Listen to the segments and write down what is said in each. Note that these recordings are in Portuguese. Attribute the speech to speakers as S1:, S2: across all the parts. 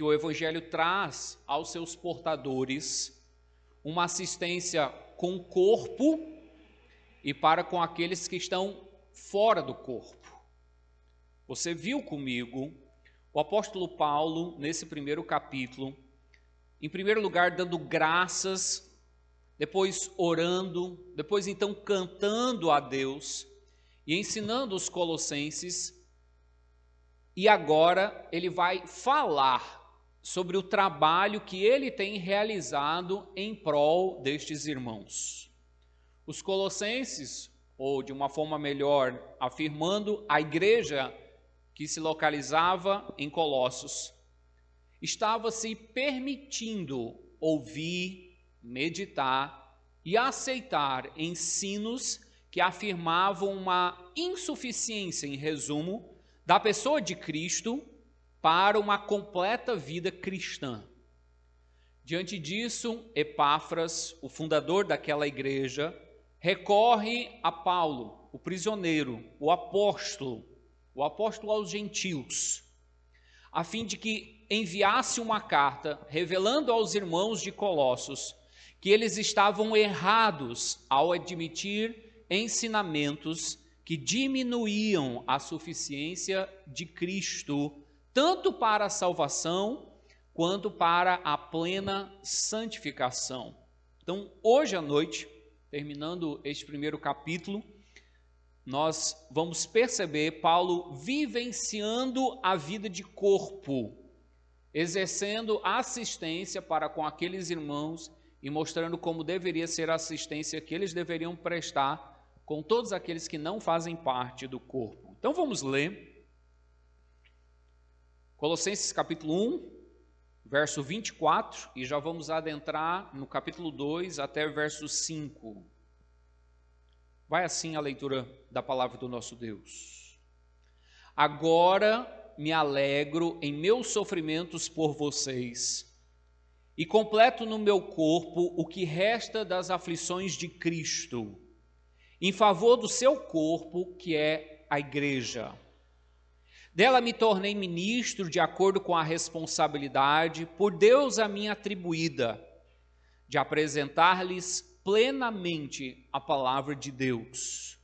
S1: que o Evangelho traz aos seus portadores uma assistência com o corpo e para com aqueles que estão fora do corpo. Você viu comigo o apóstolo Paulo, nesse primeiro capítulo, em primeiro lugar, dando graças, depois orando, depois então cantando a Deus e ensinando os colossenses. E agora ele vai falar sobre o trabalho que ele tem realizado em prol destes irmãos. Os colossenses, ou de uma forma melhor, afirmando a igreja que se localizava em Colossos, estava se permitindo ouvir, meditar e aceitar ensinos que afirmavam uma insuficiência, em resumo, da pessoa de Cristo para uma completa vida cristã. Diante disso, Epáfras, o fundador daquela igreja, recorre a Paulo, o prisioneiro, o apóstolo, o apóstolo aos gentios, a fim de que enviasse uma carta revelando aos irmãos de Colossos que eles estavam errados ao admitir ensinamentos que diminuíam a suficiência de Cristo tanto para a salvação quanto para a plena santificação. Então, hoje à noite, terminando este primeiro capítulo, nós vamos perceber Paulo vivenciando a vida de corpo, exercendo assistência para com aqueles irmãos e mostrando como deveria ser a assistência que eles deveriam prestar com todos aqueles que não fazem parte do corpo. Então vamos ler Colossenses capítulo 1, verso 24, e já vamos adentrar no capítulo 2 até verso 5. Vai assim a leitura da palavra do nosso Deus. Agora me alegro em meus sofrimentos por vocês, e completo no meu corpo o que resta das aflições de Cristo, em favor do seu corpo, que é a igreja dela me tornei ministro de acordo com a responsabilidade por Deus a mim atribuída, de apresentar-lhes plenamente a palavra de Deus.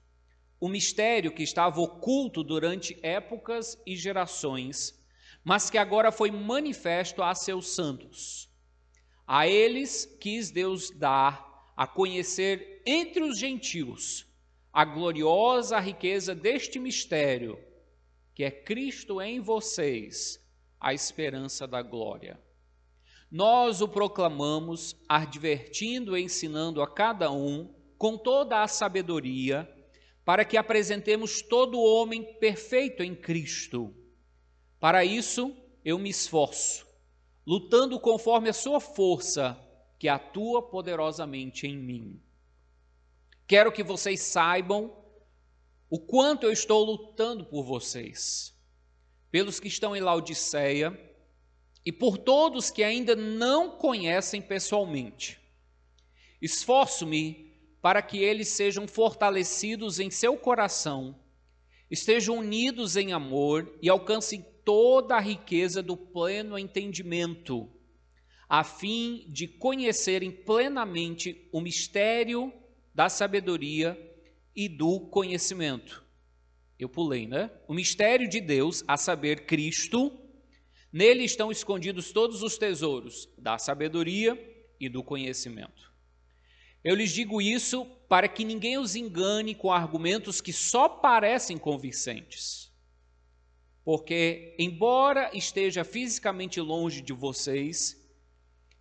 S1: O mistério que estava oculto durante épocas e gerações, mas que agora foi manifesto a seus santos. A eles quis Deus dar a conhecer entre os gentios a gloriosa riqueza deste mistério que é Cristo em vocês, a esperança da glória. Nós o proclamamos, advertindo e ensinando a cada um com toda a sabedoria, para que apresentemos todo homem perfeito em Cristo. Para isso, eu me esforço, lutando conforme a sua força, que atua poderosamente em mim. Quero que vocês saibam o quanto eu estou lutando por vocês, pelos que estão em Laodiceia e por todos que ainda não conhecem pessoalmente. Esforço-me para que eles sejam fortalecidos em seu coração, estejam unidos em amor e alcancem toda a riqueza do pleno entendimento, a fim de conhecerem plenamente o mistério da sabedoria e do conhecimento. Eu pulei, né? O mistério de Deus, a saber, Cristo, nele estão escondidos todos os tesouros da sabedoria e do conhecimento. Eu lhes digo isso para que ninguém os engane com argumentos que só parecem convincentes. Porque, embora esteja fisicamente longe de vocês,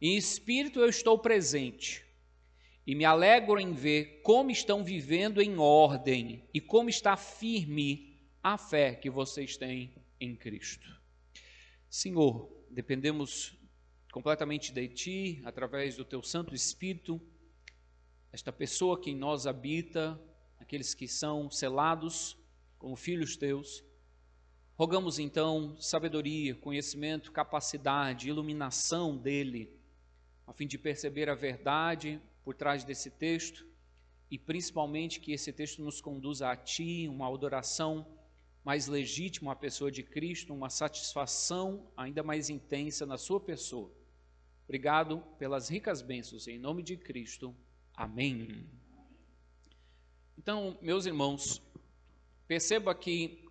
S1: em espírito eu estou presente e me alegro em ver como estão vivendo em ordem e como está firme a fé que vocês têm em Cristo. Senhor, dependemos completamente de Ti, através do Teu Santo Espírito, esta pessoa que em nós habita, aqueles que são selados como filhos Teus. Rogamos então sabedoria, conhecimento, capacidade, iluminação dele, a fim de perceber a verdade por trás desse texto e principalmente que esse texto nos conduza a Ti, uma adoração mais legítimo à pessoa de Cristo, uma satisfação ainda mais intensa na sua pessoa. Obrigado pelas ricas bênçãos, em nome de Cristo. Amém. Então, meus irmãos, perceba que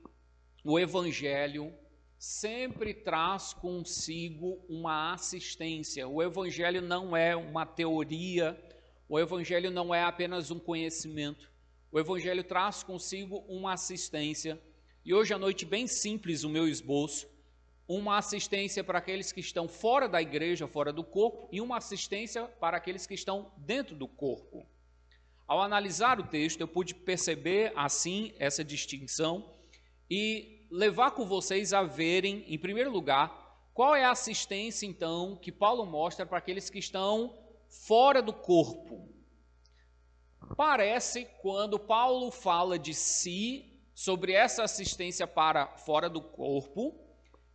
S1: o Evangelho sempre traz consigo uma assistência. O Evangelho não é uma teoria, o Evangelho não é apenas um conhecimento. O Evangelho traz consigo uma assistência. E hoje à noite, bem simples o meu esboço, uma assistência para aqueles que estão fora da igreja, fora do corpo, e uma assistência para aqueles que estão dentro do corpo. Ao analisar o texto, eu pude perceber assim essa distinção e levar com vocês a verem, em primeiro lugar, qual é a assistência então que Paulo mostra para aqueles que estão fora do corpo. Parece quando Paulo fala de si sobre essa assistência para fora do corpo,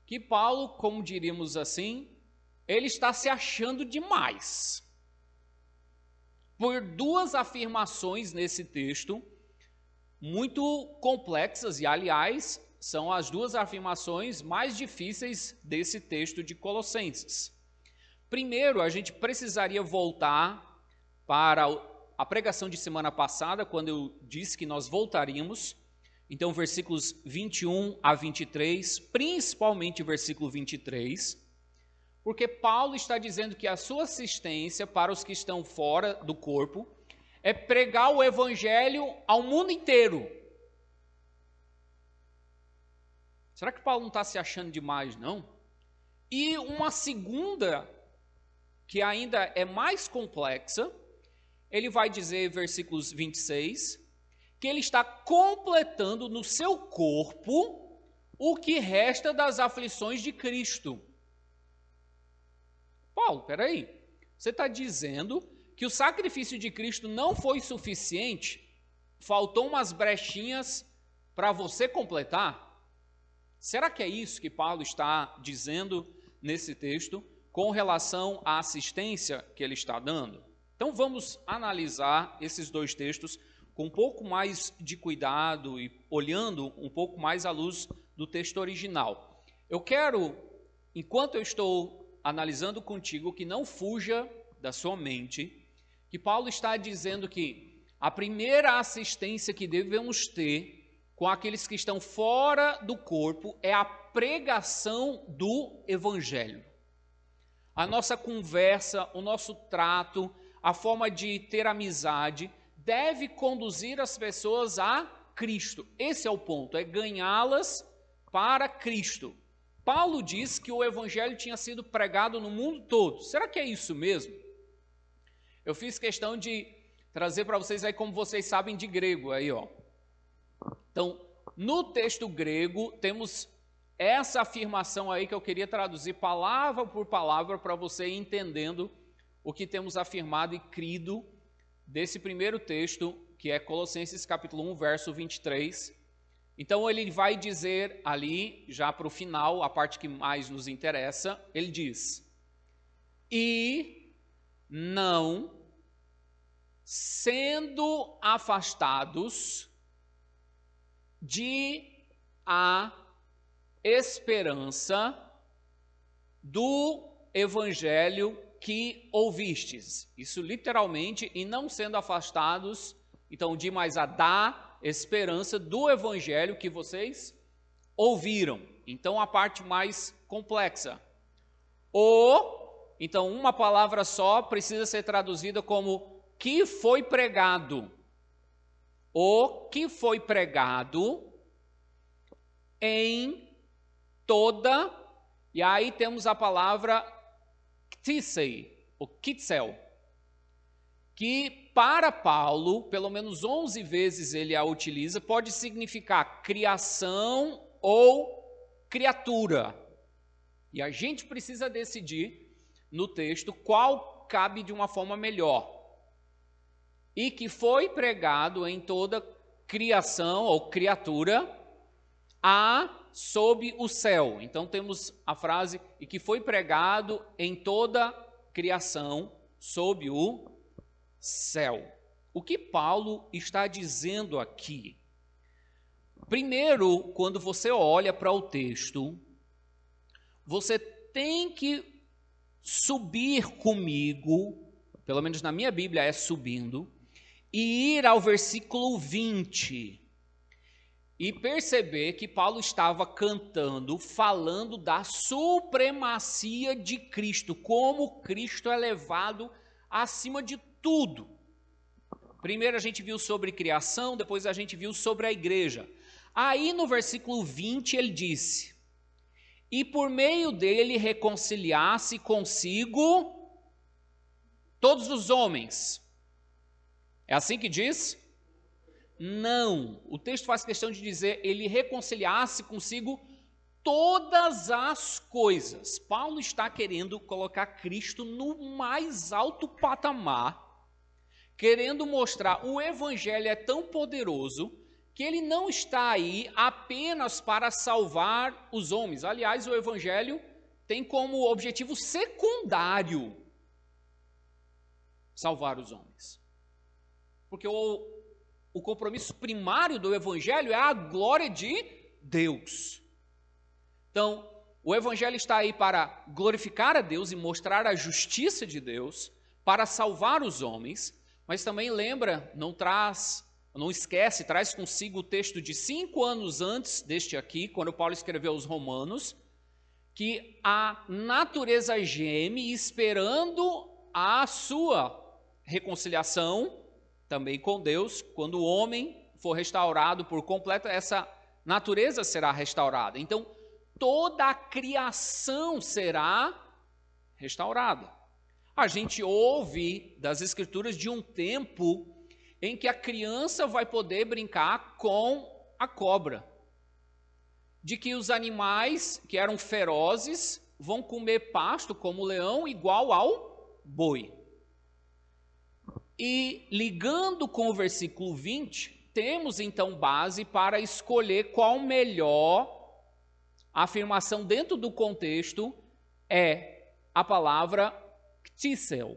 S1: que Paulo, como diríamos assim, ele está se achando demais por duas afirmações nesse texto, muito complexas, e aliás, são as duas afirmações mais difíceis desse texto de Colossenses. Primeiro, a gente precisaria voltar para a pregação de semana passada, quando eu disse que nós voltaríamos. Então, versículos 21 a 23, principalmente o versículo 23 porque Paulo está dizendo que a sua assistência para os que estão fora do corpo é pregar o evangelho ao mundo inteiro. Será que Paulo não está se achando demais, não? E uma segunda, que ainda é mais complexa, ele vai dizer, versículos 26, que ele está completando no seu corpo o que resta das aflições de Cristo. Paulo, peraí, você está dizendo que o sacrifício de Cristo não foi suficiente? Faltou umas brechinhas para você completar? Será que é isso que Paulo está dizendo nesse texto com relação à assistência que ele está dando? Então vamos analisar esses dois textos com um pouco mais de cuidado e olhando um pouco mais à luz do texto original. Eu quero, enquanto eu estou analisando contigo que não fuja da sua mente que Paulo está dizendo que a primeira assistência que devemos ter com aqueles que estão fora do corpo é a pregação do evangelho. A nossa conversa, o nosso trato, a forma de ter amizade deve conduzir as pessoas a Cristo. Esse é o ponto, é ganhá-las para Cristo. Paulo diz que o evangelho tinha sido pregado no mundo todo. Será que é isso mesmo? Eu fiz questão de trazer para vocês aí como vocês sabem de grego aí, ó. Então, no texto grego temos essa afirmação aí que eu queria traduzir palavra por palavra para você entendendo o que temos afirmado e crido desse primeiro texto, que é Colossenses capítulo 1, verso 23, então ele vai dizer ali, já para o final, a parte que mais nos interessa, ele diz: E não sendo afastados de a esperança do evangelho que ouvistes. Isso literalmente, e não sendo afastados, então de mais a dar esperança do evangelho que vocês ouviram. Então a parte mais complexa. O, então uma palavra só precisa ser traduzida como que foi pregado. O que foi pregado em toda, e aí temos a palavra ktisei, o kitzel, que para Paulo, pelo menos 11 vezes ele a utiliza, pode significar criação ou criatura. E a gente precisa decidir no texto qual cabe de uma forma melhor. E que foi pregado em toda criação ou criatura a sob o céu. Então temos a frase e que foi pregado em toda criação sob o céu. O que Paulo está dizendo aqui? Primeiro, quando você olha para o texto, você tem que subir comigo, pelo menos na minha Bíblia é subindo, e ir ao versículo 20 e perceber que Paulo estava cantando, falando da supremacia de Cristo, como Cristo é levado acima de tudo. Primeiro a gente viu sobre criação, depois a gente viu sobre a igreja. Aí no versículo 20 ele disse: E por meio dele reconciliasse consigo todos os homens. É assim que diz? Não. O texto faz questão de dizer ele reconciliasse consigo todas as coisas. Paulo está querendo colocar Cristo no mais alto patamar, querendo mostrar o evangelho é tão poderoso que ele não está aí apenas para salvar os homens. Aliás, o evangelho tem como objetivo secundário salvar os homens. Porque o, o compromisso primário do evangelho é a glória de Deus. Então, o evangelho está aí para glorificar a Deus e mostrar a justiça de Deus, para salvar os homens, mas também lembra, não traz não esquece, traz consigo o texto de cinco anos antes deste aqui, quando Paulo escreveu aos Romanos, que a natureza geme esperando a sua reconciliação também com Deus, quando o homem for restaurado por completo, essa natureza será restaurada. Então, toda a criação será restaurada. A gente ouve das Escrituras de um tempo em que a criança vai poder brincar com a cobra. De que os animais que eram ferozes vão comer pasto como o leão igual ao boi. E ligando com o versículo 20, temos então base para escolher qual melhor afirmação dentro do contexto é a palavra ktissel.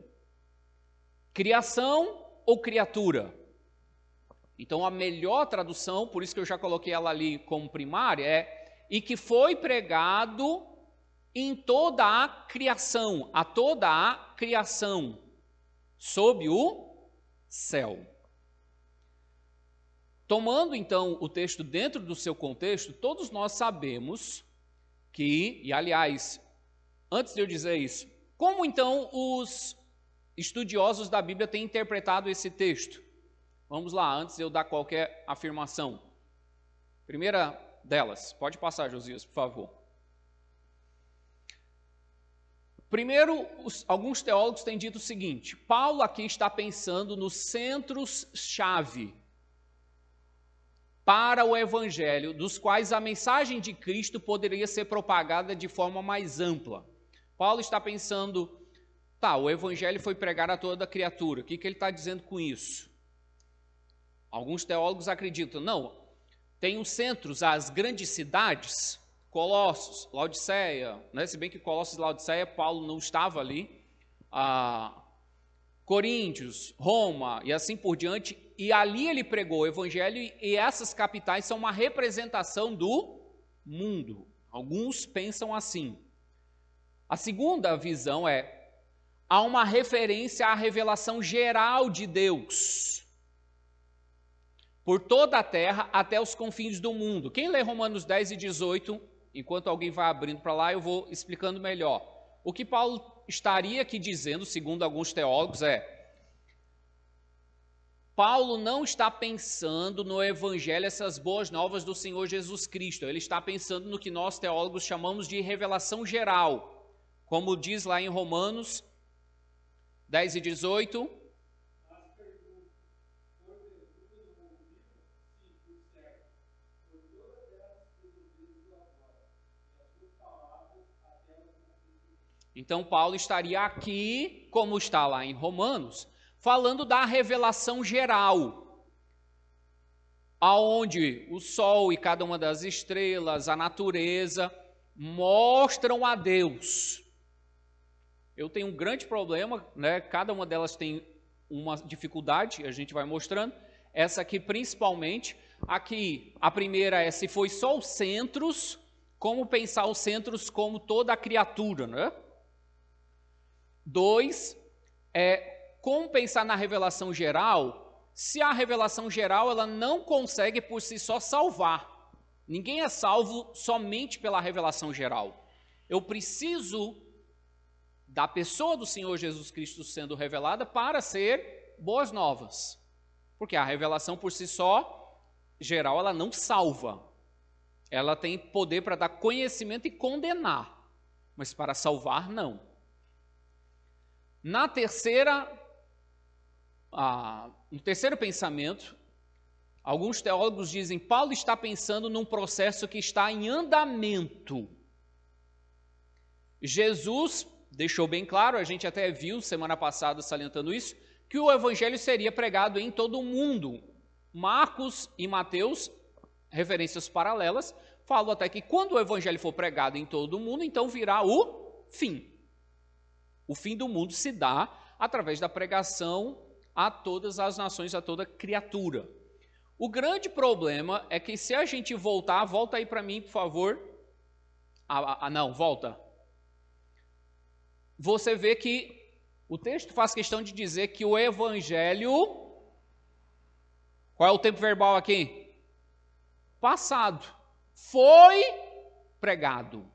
S1: Criação ou criatura? Então, a melhor tradução, por isso que eu já coloquei ela ali como primária, é e que foi pregado em toda a criação, a toda a criação, sob o céu. Tomando então o texto dentro do seu contexto, todos nós sabemos que, e aliás, antes de eu dizer isso, como então os estudiosos da Bíblia têm interpretado esse texto. Vamos lá, antes de eu dar qualquer afirmação. Primeira delas, pode passar, Josias, por favor. Primeiro, os, alguns teólogos têm dito o seguinte: Paulo aqui está pensando nos centros-chave para o evangelho, dos quais a mensagem de Cristo poderia ser propagada de forma mais ampla. Paulo está pensando Tá, o evangelho foi pregar a toda criatura. O que, que ele está dizendo com isso? Alguns teólogos acreditam, não, tem os centros, as grandes cidades, Colossos, Laodiceia, né? se bem que Colossos e Laodiceia, Paulo não estava ali, ah, Coríntios, Roma e assim por diante, e ali ele pregou o evangelho e essas capitais são uma representação do mundo. Alguns pensam assim. A segunda visão é há uma referência à revelação geral de Deus por toda a terra até os confins do mundo. Quem lê Romanos 10 e 18, enquanto alguém vai abrindo para lá, eu vou explicando melhor. O que Paulo estaria aqui dizendo, segundo alguns teólogos, é: Paulo não está pensando no evangelho, essas boas novas do Senhor Jesus Cristo. Ele está pensando no que nós teólogos chamamos de revelação geral. Como diz lá em Romanos 10 e 18. Então, Paulo estaria aqui, como está lá em Romanos, falando da revelação geral, aonde o sol e cada uma das estrelas, a natureza, mostram a Deus. Eu tenho um grande problema, né? Cada uma delas tem uma dificuldade, a gente vai mostrando. Essa aqui principalmente, Aqui, a primeira é se foi só os centros, como pensar os centros como toda a criatura, né? Dois, é como pensar na revelação geral, se a revelação geral ela não consegue por si só salvar. Ninguém é salvo somente pela revelação geral. Eu preciso da pessoa do Senhor Jesus Cristo sendo revelada para ser boas novas. Porque a revelação por si só geral ela não salva. Ela tem poder para dar conhecimento e condenar, mas para salvar não. Na terceira, ah, no terceiro pensamento, alguns teólogos dizem Paulo está pensando num processo que está em andamento. Jesus deixou bem claro, a gente até viu semana passada salientando isso, que o evangelho seria pregado em todo o mundo, Marcos e Mateus, referências paralelas, falam até que quando o evangelho for pregado em todo o mundo, então virá o fim. O fim do mundo se dá através da pregação a todas as nações, a toda criatura. O grande problema é que se a gente voltar, volta aí para mim, por favor. Ah, ah, não, volta. Você vê que o texto faz questão de dizer que o evangelho qual é o tempo verbal aqui? Passado. Foi pregado.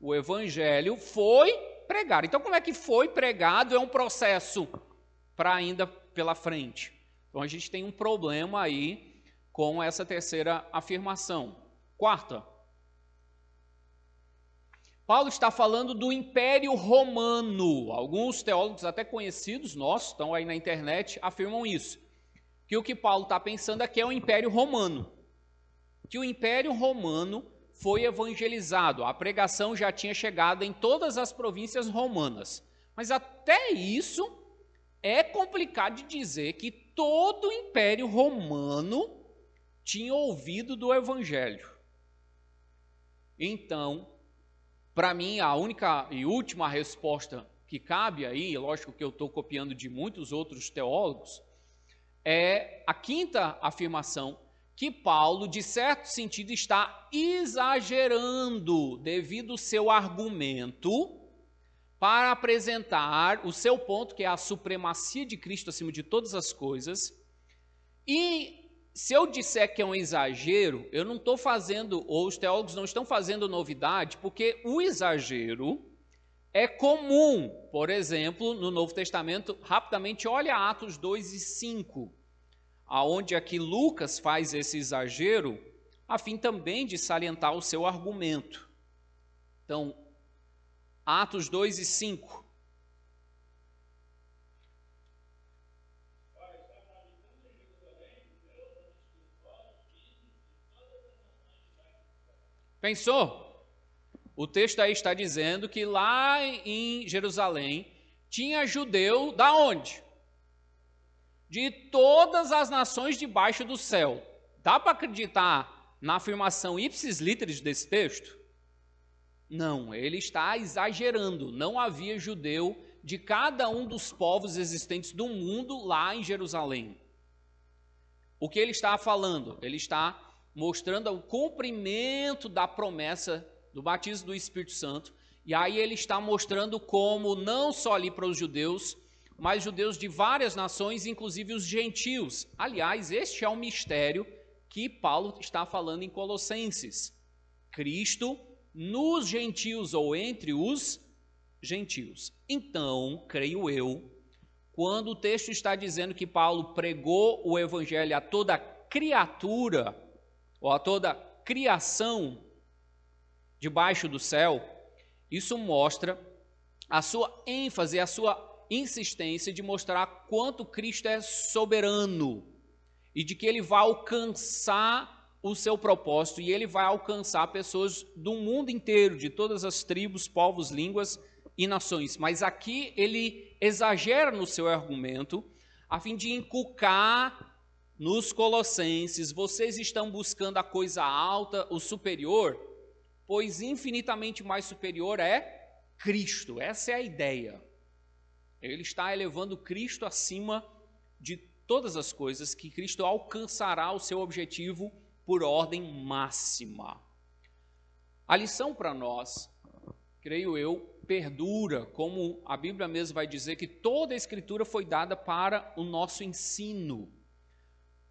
S1: O evangelho foi pregado. Então, como é que foi pregado? É um processo para ainda pela frente. Então, a gente tem um problema aí com essa terceira afirmação. Quarta. Paulo está falando do Império Romano. Alguns teólogos, até conhecidos nossos, estão aí na internet, afirmam isso que o que Paulo está pensando aqui é o Império Romano. Que o Império Romano foi evangelizado, a pregação já tinha chegado em todas as províncias romanas. Mas até isso é complicado de dizer que todo o Império Romano tinha ouvido do Evangelho. Então, para mim, a única e última resposta que cabe aí, lógico que eu estou copiando de muitos outros teólogos, é a quinta afirmação, que Paulo, de certo sentido, está exagerando devido ao seu argumento para apresentar o seu ponto, que é a supremacia de Cristo acima de todas as coisas. E se eu disser que é um exagero, eu não estou fazendo, ou os teólogos não estão fazendo novidade, porque o exagero é comum, por exemplo, no Novo Testamento, rapidamente olha Atos 2 e 5, aonde aqui Lucas faz esse exagero, a fim também de salientar o seu argumento. Então, Atos 2 e 5. Pensou? O texto aí está dizendo que lá em Jerusalém tinha judeu da onde? De todas as nações debaixo do céu. Dá para acreditar na afirmação ipsis literis desse texto? Não, ele está exagerando. Não havia judeu de cada um dos povos existentes do mundo lá em Jerusalém. O que ele está falando? Ele está mostrando o cumprimento da promessa do batismo do Espírito Santo. E aí ele está mostrando como não só ali para os judeus, mas judeus de várias nações, inclusive os gentios. Aliás, este é o mistério que Paulo está falando em Colossenses. Cristo nos gentios ou entre os gentios. Então, creio eu, quando o texto está dizendo que Paulo pregou o evangelho a toda criatura, ou a toda criação, debaixo do céu, isso mostra a sua ênfase, a sua insistência de mostrar quanto Cristo é soberano e de que ele vai alcançar o seu propósito e ele vai alcançar pessoas do mundo inteiro, de todas as tribos, povos, línguas e nações. Mas aqui ele exagera no seu argumento a fim de inculcar nos colossenses, vocês estão buscando a coisa alta, o superior, pois infinitamente mais superior é Cristo. Essa é a ideia. Ele está elevando Cristo acima de todas as coisas que Cristo alcançará o seu objetivo por ordem máxima. A lição para nós, creio eu, perdura, como a Bíblia mesmo vai dizer que toda a Escritura foi dada para o nosso ensino.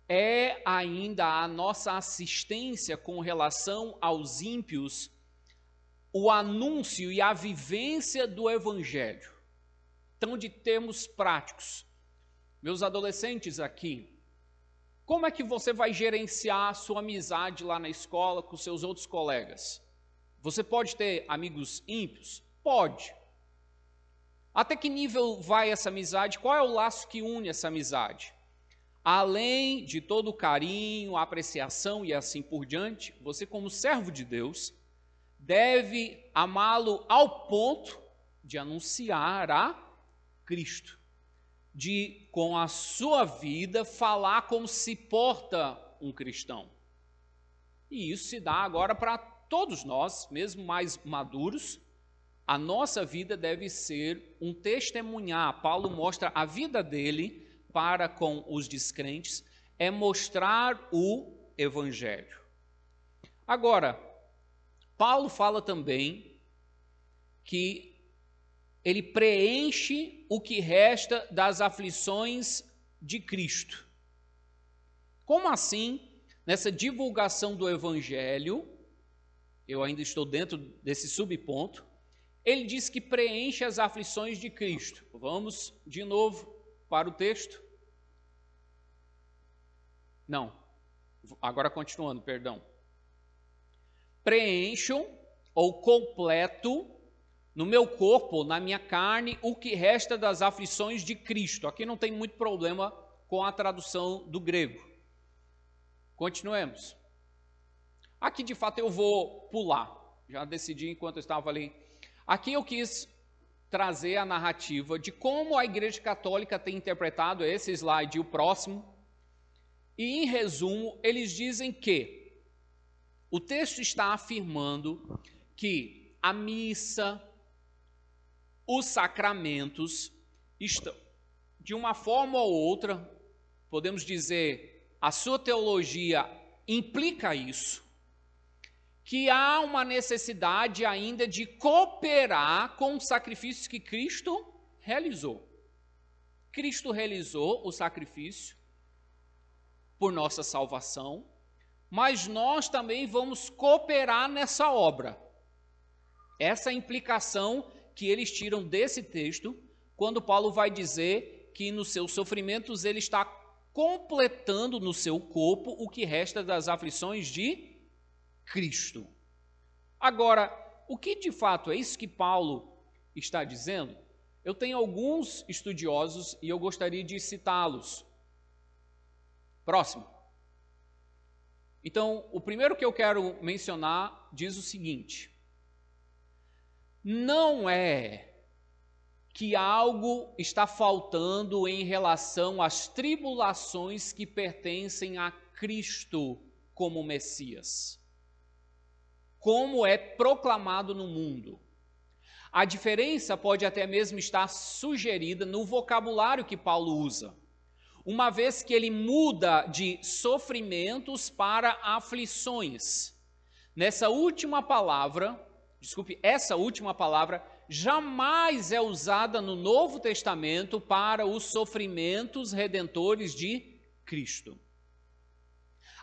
S1: É ainda a nossa assistência com relação aos ímpios o anúncio e a vivência do Evangelho. Então, de termos práticos, meus adolescentes aqui, como é que você vai gerenciar a sua amizade lá na escola com seus outros colegas? Você pode ter amigos ímpios? Pode. Até que nível vai essa amizade? Qual é o laço que une essa amizade? Além de todo o carinho, apreciação e assim por diante, você, como servo de Deus, deve amá-lo ao ponto de anunciar a Cristo de, com a sua vida, falar como se porta um cristão. E isso se dá agora para todos nós, mesmo mais maduros. A nossa vida deve ser um testemunhar. Paulo mostra a vida dele para com os descrentes, é mostrar o evangelho. Agora, Paulo fala também que ele preenche o que resta das aflições de Cristo. Como assim, nessa divulgação do Evangelho, eu ainda estou dentro desse subponto, ele diz que preenche as aflições de Cristo. Vamos de novo para o texto. Não, agora continuando, perdão. Preencham ou completo no meu corpo, na minha carne, o que resta das aflições de Cristo. Aqui não tem muito problema com a tradução do grego. Continuemos. Aqui de fato eu vou pular. Já decidi enquanto eu estava ali. Aqui eu quis trazer a narrativa de como a Igreja Católica tem interpretado esse slide e o próximo. E em resumo, eles dizem que o texto está afirmando que a missa, os sacramentos estão, de uma forma ou outra, podemos dizer, a sua teologia implica isso, que há uma necessidade ainda de cooperar com os sacrifícios que Cristo realizou. Cristo realizou o sacrifício por nossa salvação, mas nós também vamos cooperar nessa obra. Essa implicação que eles tiram desse texto, quando Paulo vai dizer que nos seus sofrimentos ele está completando no seu corpo o que resta das aflições de Cristo. Agora, o que de fato é isso que Paulo está dizendo? Eu tenho alguns estudiosos e eu gostaria de citá-los. Próximo. Então, o primeiro que eu quero mencionar diz o seguinte: não é que algo está faltando em relação às tribulações que pertencem a Cristo como Messias, como é proclamado no mundo. A diferença pode até mesmo estar sugerida no vocabulário que Paulo usa, uma vez que ele muda de sofrimentos para aflições. Nessa última palavra, desculpe, essa última palavra jamais é usada no Novo Testamento para os sofrimentos redentores de Cristo.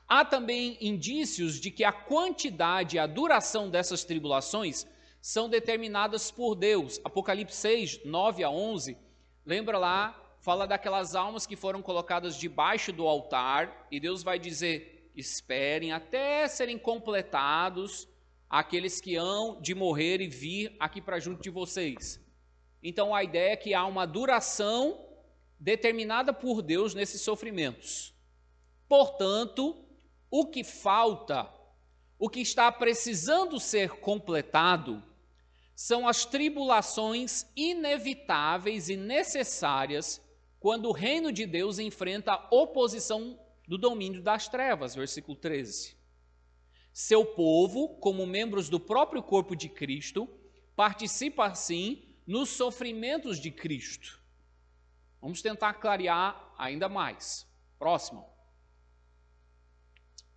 S1: Há também indícios de que a quantidade e a duração dessas tribulações são determinadas por Deus. Apocalipse 6, 9 a 11, lembra lá, fala daquelas almas que foram colocadas debaixo do altar, e Deus vai dizer: esperem até serem completados aqueles que hão de morrer e vir aqui para junto de vocês. Então a ideia é que há uma duração determinada por Deus nesses sofrimentos. Portanto, o que falta, o que está precisando ser completado, são as tribulações inevitáveis e necessárias quando o reino de Deus enfrenta a oposição do domínio das trevas, versículo 13. Seu povo, como membros do próprio corpo de Cristo, participa assim nos sofrimentos de Cristo. Vamos tentar clarear ainda mais. Próximo.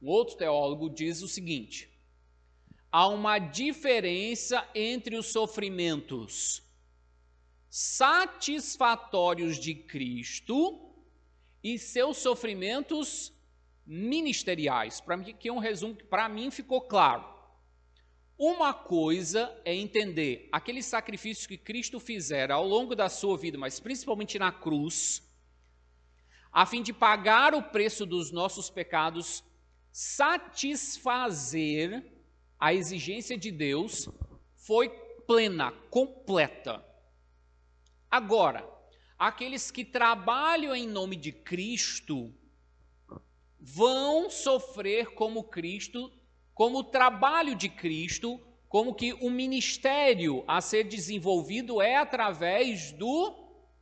S1: Um outro teólogo diz o seguinte: há uma diferença entre os sofrimentos satisfatórios de Cristo e seus sofrimentos ministeriais. Para mim, que é um resumo que para mim ficou claro. Uma coisa é entender aqueles sacrifícios que Cristo fizera ao longo da sua vida, mas principalmente na cruz, a fim de pagar o preço dos nossos pecados, satisfazer a exigência de Deus, foi plena, completa. Agora, aqueles que trabalham em nome de Cristo vão sofrer como Cristo como o trabalho de Cristo, como que o ministério a ser desenvolvido é através do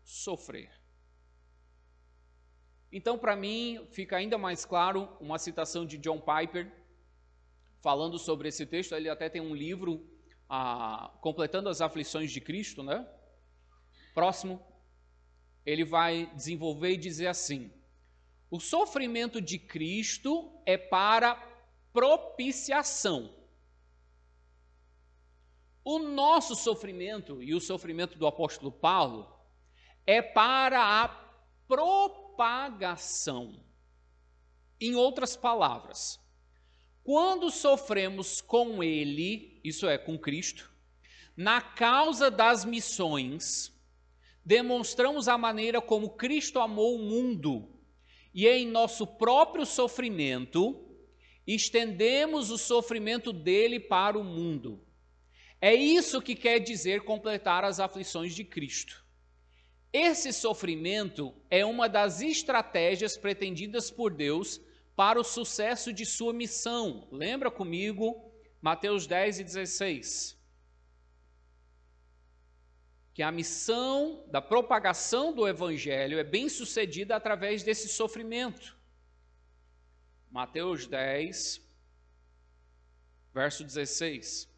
S1: sofrer. Então, para mim, fica ainda mais claro uma citação de John Piper, falando sobre esse texto. Ele até tem um livro, ah, Completando as Aflições de Cristo, né? Próximo, ele vai desenvolver e dizer assim: o sofrimento de Cristo é para propiciação. O nosso sofrimento e o sofrimento do apóstolo Paulo é para a propagação. Em outras palavras, quando sofremos com Ele, isso é, com Cristo, na causa das missões, demonstramos a maneira como Cristo amou o mundo e em nosso próprio sofrimento estendemos o sofrimento dele para o mundo. É isso que quer dizer completar as aflições de Cristo. Esse sofrimento é uma das estratégias pretendidas por Deus para o sucesso de sua missão. Lembra comigo Mateus 10 e 16? Que a missão da propagação do evangelho é bem sucedida através desse sofrimento. Mateus 10, verso 16.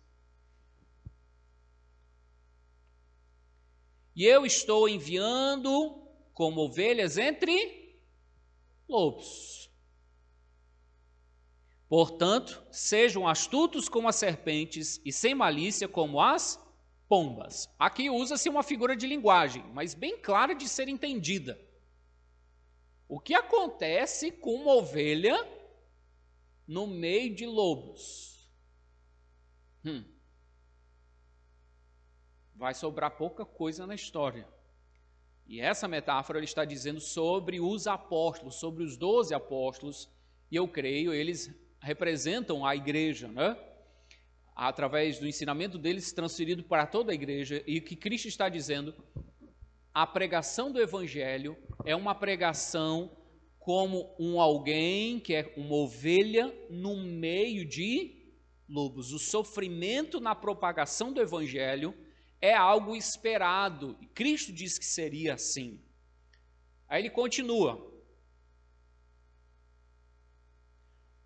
S1: E eu estou enviando como ovelhas entre lobos. Portanto, sejam astutos como as serpentes e sem malícia como as pombas. Aqui usa-se uma figura de linguagem, mas bem clara de ser entendida. O que acontece com uma ovelha no meio de lobos. Hum. Vai sobrar pouca coisa na história. E essa metáfora ele está dizendo sobre os apóstolos, sobre os doze apóstolos, e eu creio, eles representam a igreja, né? Através do ensinamento deles transferido para toda a igreja, e o que Cristo está dizendo, a pregação do evangelho é uma pregação como um alguém que é uma ovelha no meio de lobos. O sofrimento na propagação do evangelho é algo esperado. E Cristo diz que seria assim. Aí ele continua.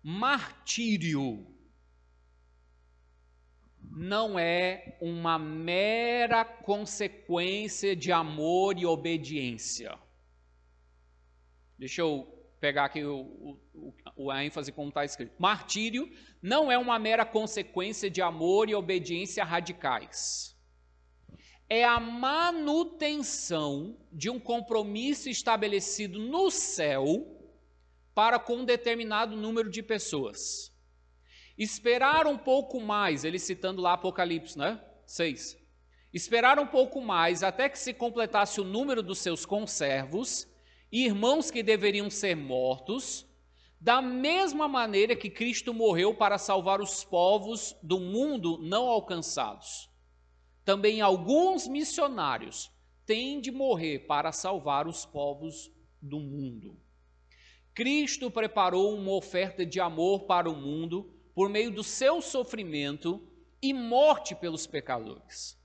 S1: Martírio não é uma mera consequência de amor e obediência. Deixa eu pegar aqui o, o, a ênfase como está escrito. Martírio não é uma mera consequência de amor e obediência radicais. É a manutenção de um compromisso estabelecido no céu para com um determinado número de pessoas. Esperar um pouco mais, ele citando lá Apocalipse, né? 6. Esperar um pouco mais até que se completasse o número dos seus conservos irmãos que deveriam ser mortos, da mesma maneira que Cristo morreu para salvar os povos do mundo não alcançados. Também alguns missionários têm de morrer para salvar os povos do mundo. Cristo preparou uma oferta de amor para o mundo por meio do seu sofrimento e morte pelos pecadores.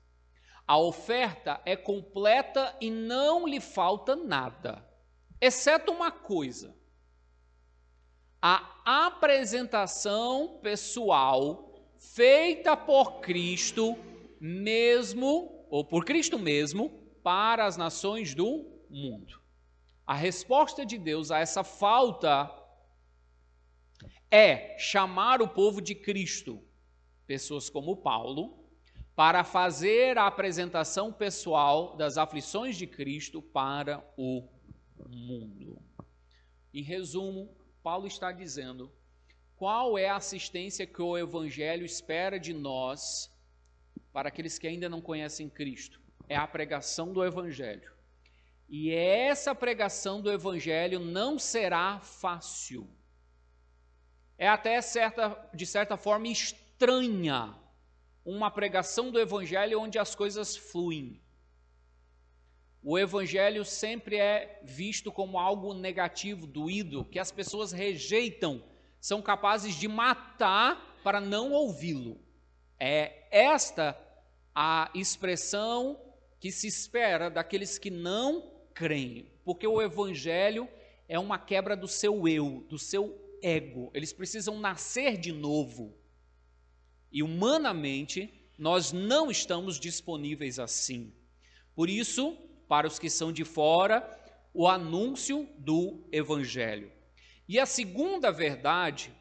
S1: A oferta é completa e não lhe falta nada exceto uma coisa: a apresentação pessoal feita por Cristo mesmo, ou por Cristo mesmo, para as nações do mundo. A resposta de Deus a essa falta é chamar o povo de Cristo, pessoas como Paulo, para fazer a apresentação pessoal das aflições de Cristo para o mundo. Em resumo, Paulo está dizendo qual é a assistência que o Evangelho espera de nós para aqueles que ainda não conhecem Cristo. É a pregação do Evangelho. E essa pregação do Evangelho não será fácil. É até certa, de certa forma estranha uma pregação do Evangelho onde as coisas fluem. O Evangelho sempre é visto como algo negativo, doído, que as pessoas rejeitam, são capazes de matar para não ouvi-lo. É esta a expressão que se espera daqueles que não creem, porque o Evangelho é uma quebra do seu eu, do seu ego. Eles precisam nascer de novo. E humanamente, nós não estamos disponíveis assim. Por isso, para os que são de fora, o anúncio do Evangelho. E a segunda verdade,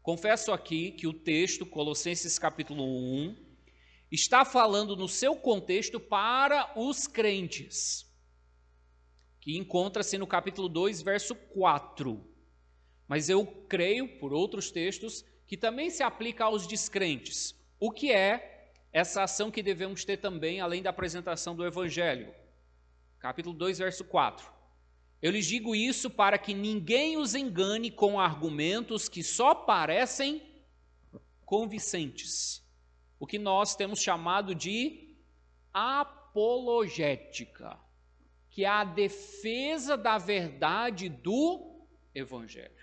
S1: confesso aqui que o texto, Colossenses capítulo 1, está falando no seu contexto para os crentes, que encontra-se no capítulo 2, verso 4. Mas eu creio, por outros textos, que também se aplica aos descrentes. O que é essa ação que devemos ter também, além da apresentação do Evangelho? Capítulo 2, verso 4. Eu lhes digo isso para que ninguém os engane com argumentos que só parecem convincentes. O que nós temos chamado de apologética, que é a defesa da verdade do Evangelho.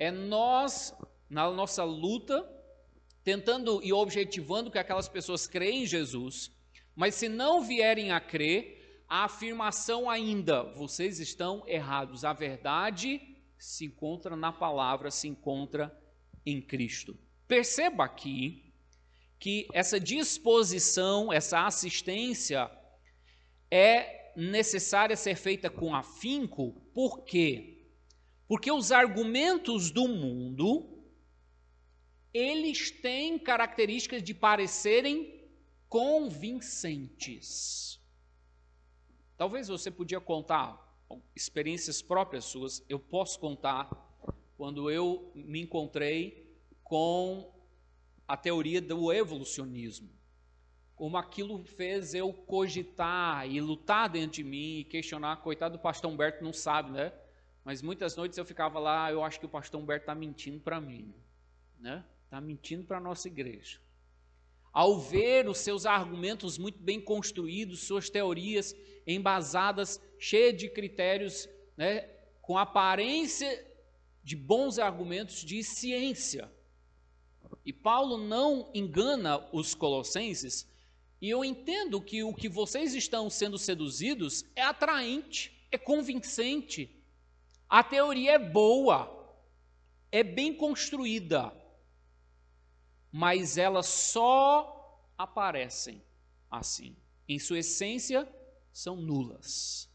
S1: É nós na nossa luta, tentando e objetivando que aquelas pessoas creem em Jesus, mas se não vierem a crer, a afirmação ainda, vocês estão errados. A verdade se encontra na palavra, se encontra em Cristo. Perceba aqui que essa disposição, essa assistência é necessária ser feita com afinco, por quê? Porque os argumentos do mundo eles têm características de parecerem convincentes. Talvez você podia contar experiências próprias suas. Eu posso contar quando eu me encontrei com a teoria do evolucionismo. Como aquilo fez eu cogitar e lutar dentro de mim e questionar. Coitado do pastor Humberto não sabe, né? Mas muitas noites eu ficava lá, eu acho que o pastor Humberto está mentindo para mim, né? Está mentindo para a nossa igreja. Ao ver os seus argumentos muito bem construídos, suas teorias embasadas, cheias de critérios, né, com aparência de bons argumentos de ciência. E Paulo não engana os colossenses, e eu entendo que o que vocês estão sendo seduzidos é atraente, é convincente. A teoria é boa, é bem construída mas elas só aparecem assim. Em sua essência, são nulas.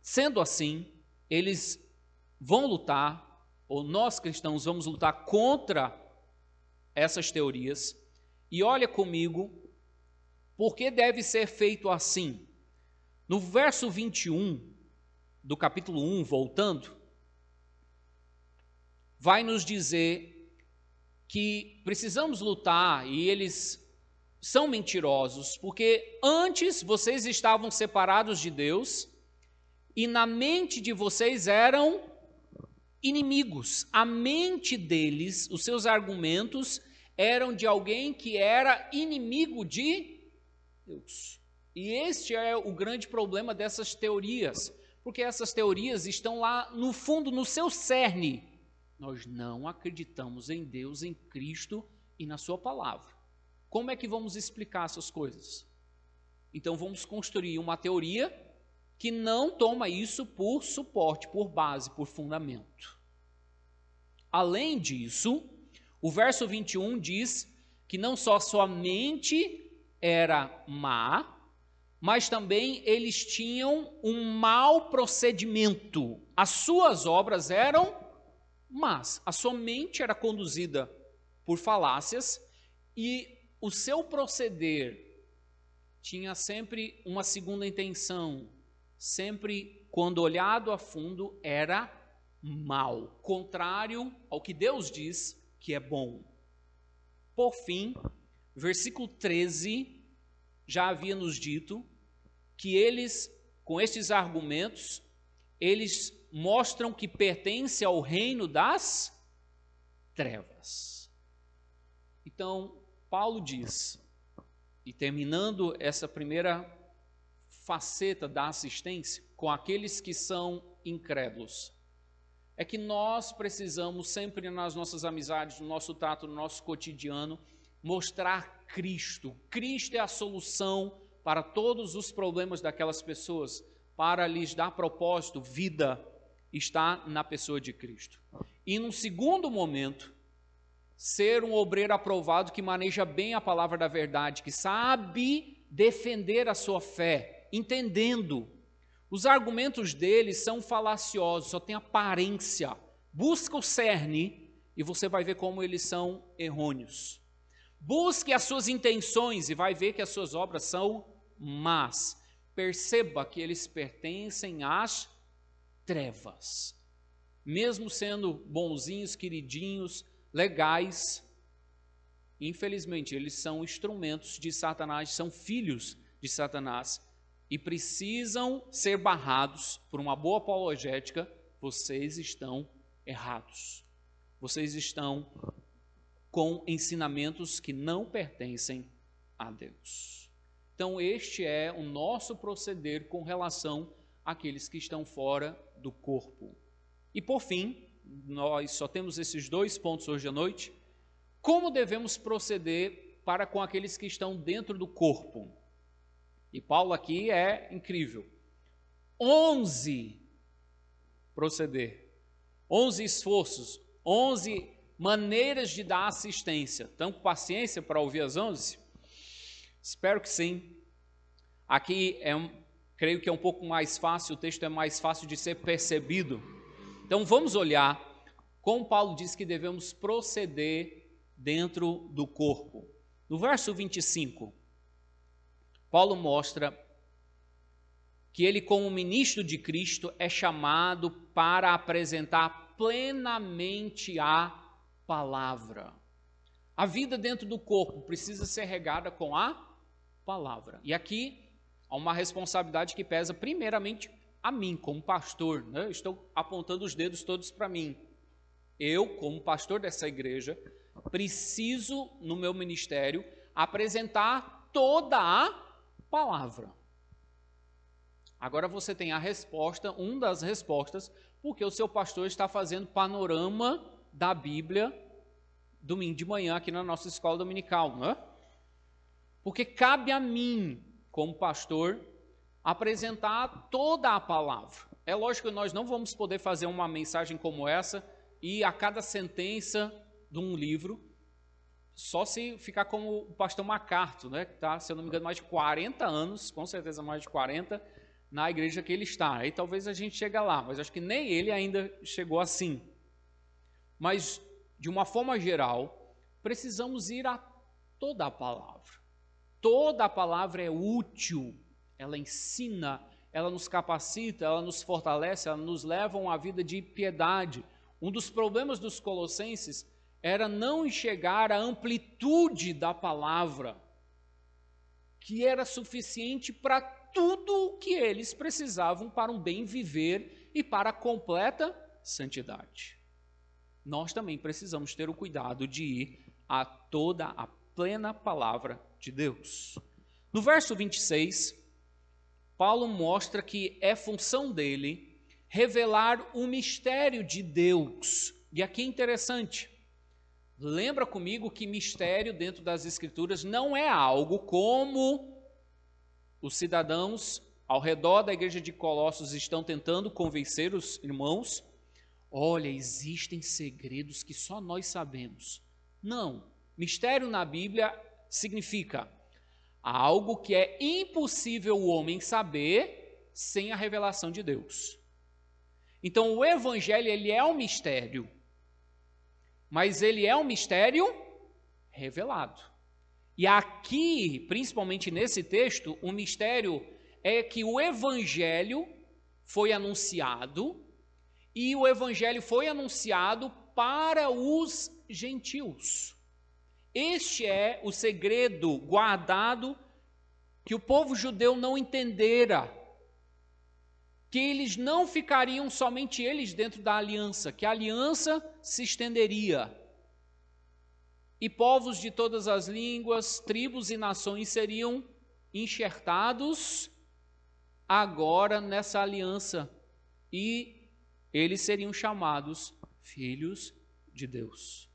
S1: Sendo assim, eles vão lutar, ou nós cristãos vamos lutar contra essas teorias. E olha comigo, por que deve ser feito assim? No verso 21 do capítulo 1, voltando, vai nos dizer que precisamos lutar e eles são mentirosos, porque antes vocês estavam separados de Deus e na mente de vocês eram inimigos. A mente deles, os seus argumentos eram de alguém que era inimigo de Deus. E este é o grande problema dessas teorias, porque essas teorias estão lá no fundo, no seu cerne, nós não acreditamos em Deus, em Cristo e na Sua palavra. Como é que vamos explicar essas coisas? Então vamos construir uma teoria que não toma isso por suporte, por base, por fundamento. Além disso, o verso 21 diz que não só sua mente era má, mas também eles tinham um mau procedimento. As suas obras eram más, a sua mente era conduzida por falácias e o seu proceder tinha sempre uma segunda intenção, sempre quando olhado a fundo era mal, contrário ao que Deus diz que é bom. Por fim, versículo 13 já havia nos dito que eles, com estes argumentos, eles mostram que pertence ao reino das trevas. Então, Paulo diz, e terminando essa primeira faceta da assistência com aqueles que são incrédulos, é que nós precisamos sempre nas nossas amizades, no nosso trato, no nosso cotidiano, mostrar Cristo. Cristo é a solução para todos os problemas daquelas pessoas, para lhes dar propósito, vida, está na pessoa de Cristo. E num segundo momento, ser um obreiro aprovado que maneja bem a palavra da verdade, que sabe defender a sua fé, entendendo. Os argumentos dele são falaciosos, só tem aparência. Busca o cerne e você vai ver como eles são errôneos. Busque as suas intenções e vai ver que as suas obras são más. Perceba que eles pertencem às trevas. Mesmo sendo bonzinhos, queridinhos, legais, infelizmente eles são instrumentos de Satanás, são filhos de Satanás e precisam ser barrados por uma boa apologética. Vocês estão errados. Vocês estão com ensinamentos que não pertencem a Deus. Então, este é o nosso proceder com relação àqueles que estão fora do corpo. E por fim, nós só temos esses dois pontos hoje à noite. Como devemos proceder para com aqueles que estão dentro do corpo? E Paulo aqui é incrível. Onze proceder, onze esforços, onze maneiras de dar assistência. Estão com paciência para ouvir as 11? Espero que sim. Aqui é um, creio que é um pouco mais fácil, o texto é mais fácil de ser percebido. Então vamos olhar como Paulo diz que devemos proceder dentro do corpo. No verso 25, Paulo mostra que ele, como ministro de Cristo, é chamado para apresentar plenamente a palavra. A vida dentro do corpo precisa ser regada com a palavra. E aqui há uma responsabilidade que pesa primeiramente a mim, como pastor. Né? Estou apontando os dedos todos para mim. Eu, como pastor dessa igreja, preciso, no meu ministério, apresentar toda a palavra. Agora você tem a resposta, uma das respostas, porque o seu pastor está fazendo panorama da Bíblia domingo de manhã aqui na nossa escola dominical, não é? Porque cabe a mim, como pastor, apresentar toda a palavra. É lógico que nós não vamos poder fazer uma mensagem como essa e a cada sentença de um livro, só se ficar como o pastor MacArthur, né, que está, se eu não me engano, mais de 40 anos, com certeza mais de 40, na igreja que ele está. Aí talvez a gente chegue lá, mas acho que nem ele ainda chegou assim. Mas, de uma forma geral, precisamos ir a toda a palavra. Toda a palavra é útil, ela ensina, ela nos capacita, ela nos fortalece, ela nos leva a uma vida de piedade. Um dos problemas dos colossenses era não enxergar a amplitude da palavra, que era suficiente para tudo o que eles precisavam para um bem viver e para a completa santidade nós também precisamos ter o cuidado de ir a toda a plena palavra de Deus. No verso 26, Paulo mostra que é função dele revelar o mistério de Deus. E aqui é interessante. Lembra comigo que mistério dentro das Escrituras não é algo como os cidadãos ao redor da igreja de Colossos estão tentando convencer os irmãos Olha, existem segredos que só nós sabemos. Não. Mistério na Bíblia significa algo que é impossível o homem saber sem a revelação de Deus. Então o evangelho ele é um mistério, mas ele é um mistério revelado. E aqui, principalmente nesse texto, o mistério é que o evangelho foi anunciado e o evangelho foi anunciado para os gentios. Este é o segredo guardado que o povo judeu não entendera. Que eles não ficariam somente eles dentro da aliança, que a aliança se estenderia. E povos de todas as línguas, tribos e nações seriam enxertados agora nessa aliança. E eles seriam chamados filhos de Deus.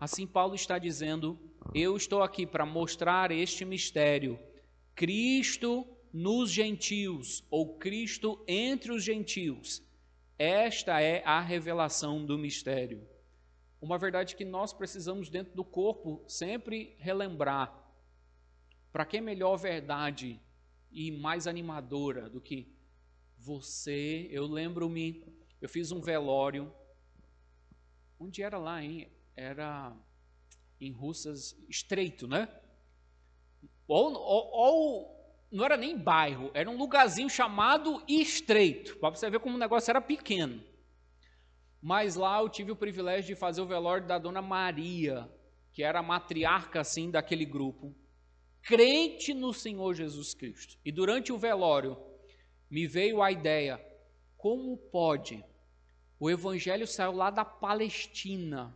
S1: Assim, Paulo está dizendo: Eu estou aqui para mostrar este mistério. Cristo nos gentios, ou Cristo entre os gentios. Esta é a revelação do mistério. Uma verdade que nós precisamos, dentro do corpo, sempre relembrar. Para que melhor verdade e mais animadora do que você? Eu lembro-me, eu fiz um velório. Onde era lá, hein? era em Russas estreito, né? Ou, ou, ou, não era nem bairro, era um lugarzinho chamado Estreito, para você ver como o negócio era pequeno. Mas lá eu tive o privilégio de fazer o velório da dona Maria, que era a matriarca assim daquele grupo, crente no Senhor Jesus Cristo. E durante o velório me veio a ideia: como pode? O evangelho saiu lá da Palestina,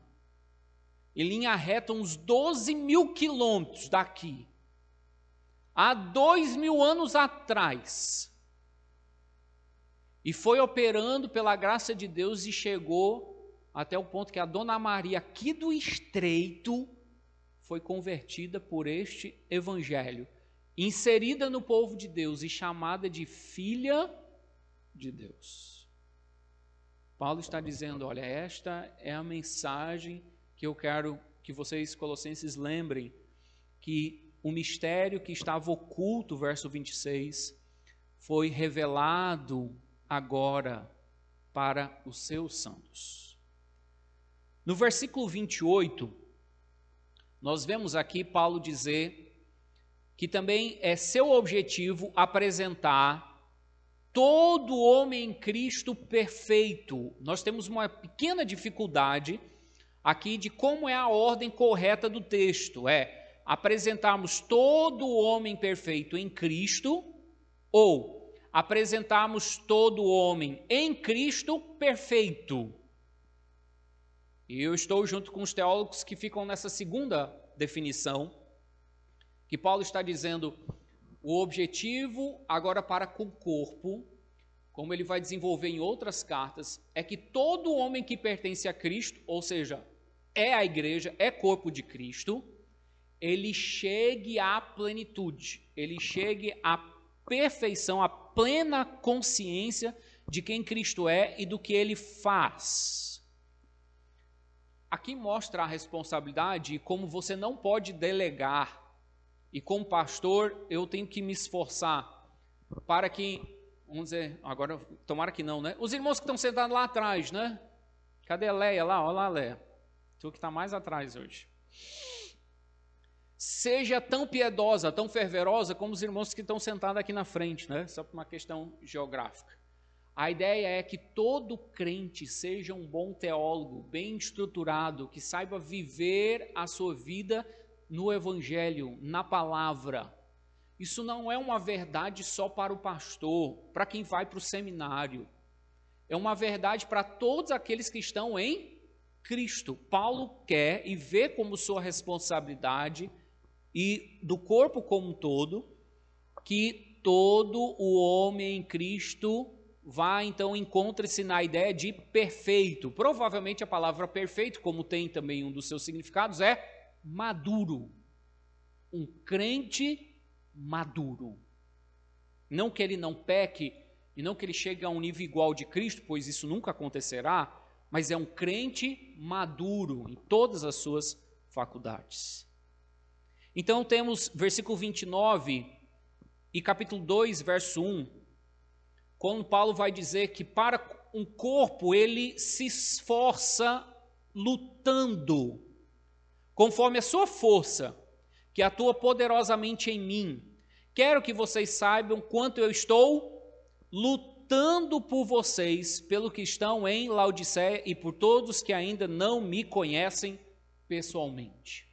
S1: em linha reta, uns 12 mil quilômetros daqui, há dois mil anos atrás, e foi operando pela graça de Deus e chegou até o ponto que a Dona Maria, aqui do estreito, foi convertida por este evangelho, inserida no povo de Deus e chamada de filha de Deus. Paulo está dizendo: olha, esta é a mensagem que eu quero que vocês, colossenses, lembrem que o mistério que estava oculto, verso 26, foi revelado agora para os seus santos. No versículo 28, nós vemos aqui Paulo dizer que também é seu objetivo apresentar todo homem em Cristo perfeito. Nós temos uma pequena dificuldade aqui de como é a ordem correta do texto: é apresentarmos todo homem perfeito em Cristo ou apresentarmos todo homem em Cristo perfeito. E eu estou junto com os teólogos que ficam nessa segunda definição, que Paulo está dizendo o objetivo agora para com o corpo, como ele vai desenvolver em outras cartas, é que todo homem que pertence a Cristo, ou seja, é a igreja, é corpo de Cristo, ele chegue à plenitude, ele chegue à perfeição, à plena consciência de quem Cristo é e do que ele faz. Aqui mostra a responsabilidade e como você não pode delegar. E como pastor, eu tenho que me esforçar para que, vamos dizer, agora, tomara que não, né? Os irmãos que estão sentados lá atrás, né? Cadê a Leia lá? Olha lá, Leia. Tu que está mais atrás hoje. Seja tão piedosa, tão fervorosa como os irmãos que estão sentados aqui na frente, né? Só por uma questão geográfica. A ideia é que todo crente seja um bom teólogo, bem estruturado, que saiba viver a sua vida no Evangelho, na palavra. Isso não é uma verdade só para o pastor, para quem vai para o seminário. É uma verdade para todos aqueles que estão em Cristo. Paulo quer e vê como sua responsabilidade e do corpo como um todo que todo o homem em Cristo vá então encontre-se na ideia de perfeito. Provavelmente a palavra perfeito, como tem também um dos seus significados, é maduro. Um crente maduro. Não que ele não peque e não que ele chegue a um nível igual de Cristo, pois isso nunca acontecerá, mas é um crente maduro em todas as suas faculdades. Então temos versículo 29 e capítulo 2, verso 1, quando Paulo vai dizer que para um corpo ele se esforça lutando, conforme a sua força, que atua poderosamente em mim. Quero que vocês saibam quanto eu estou lutando por vocês, pelo que estão em Laodiceia e por todos que ainda não me conhecem pessoalmente.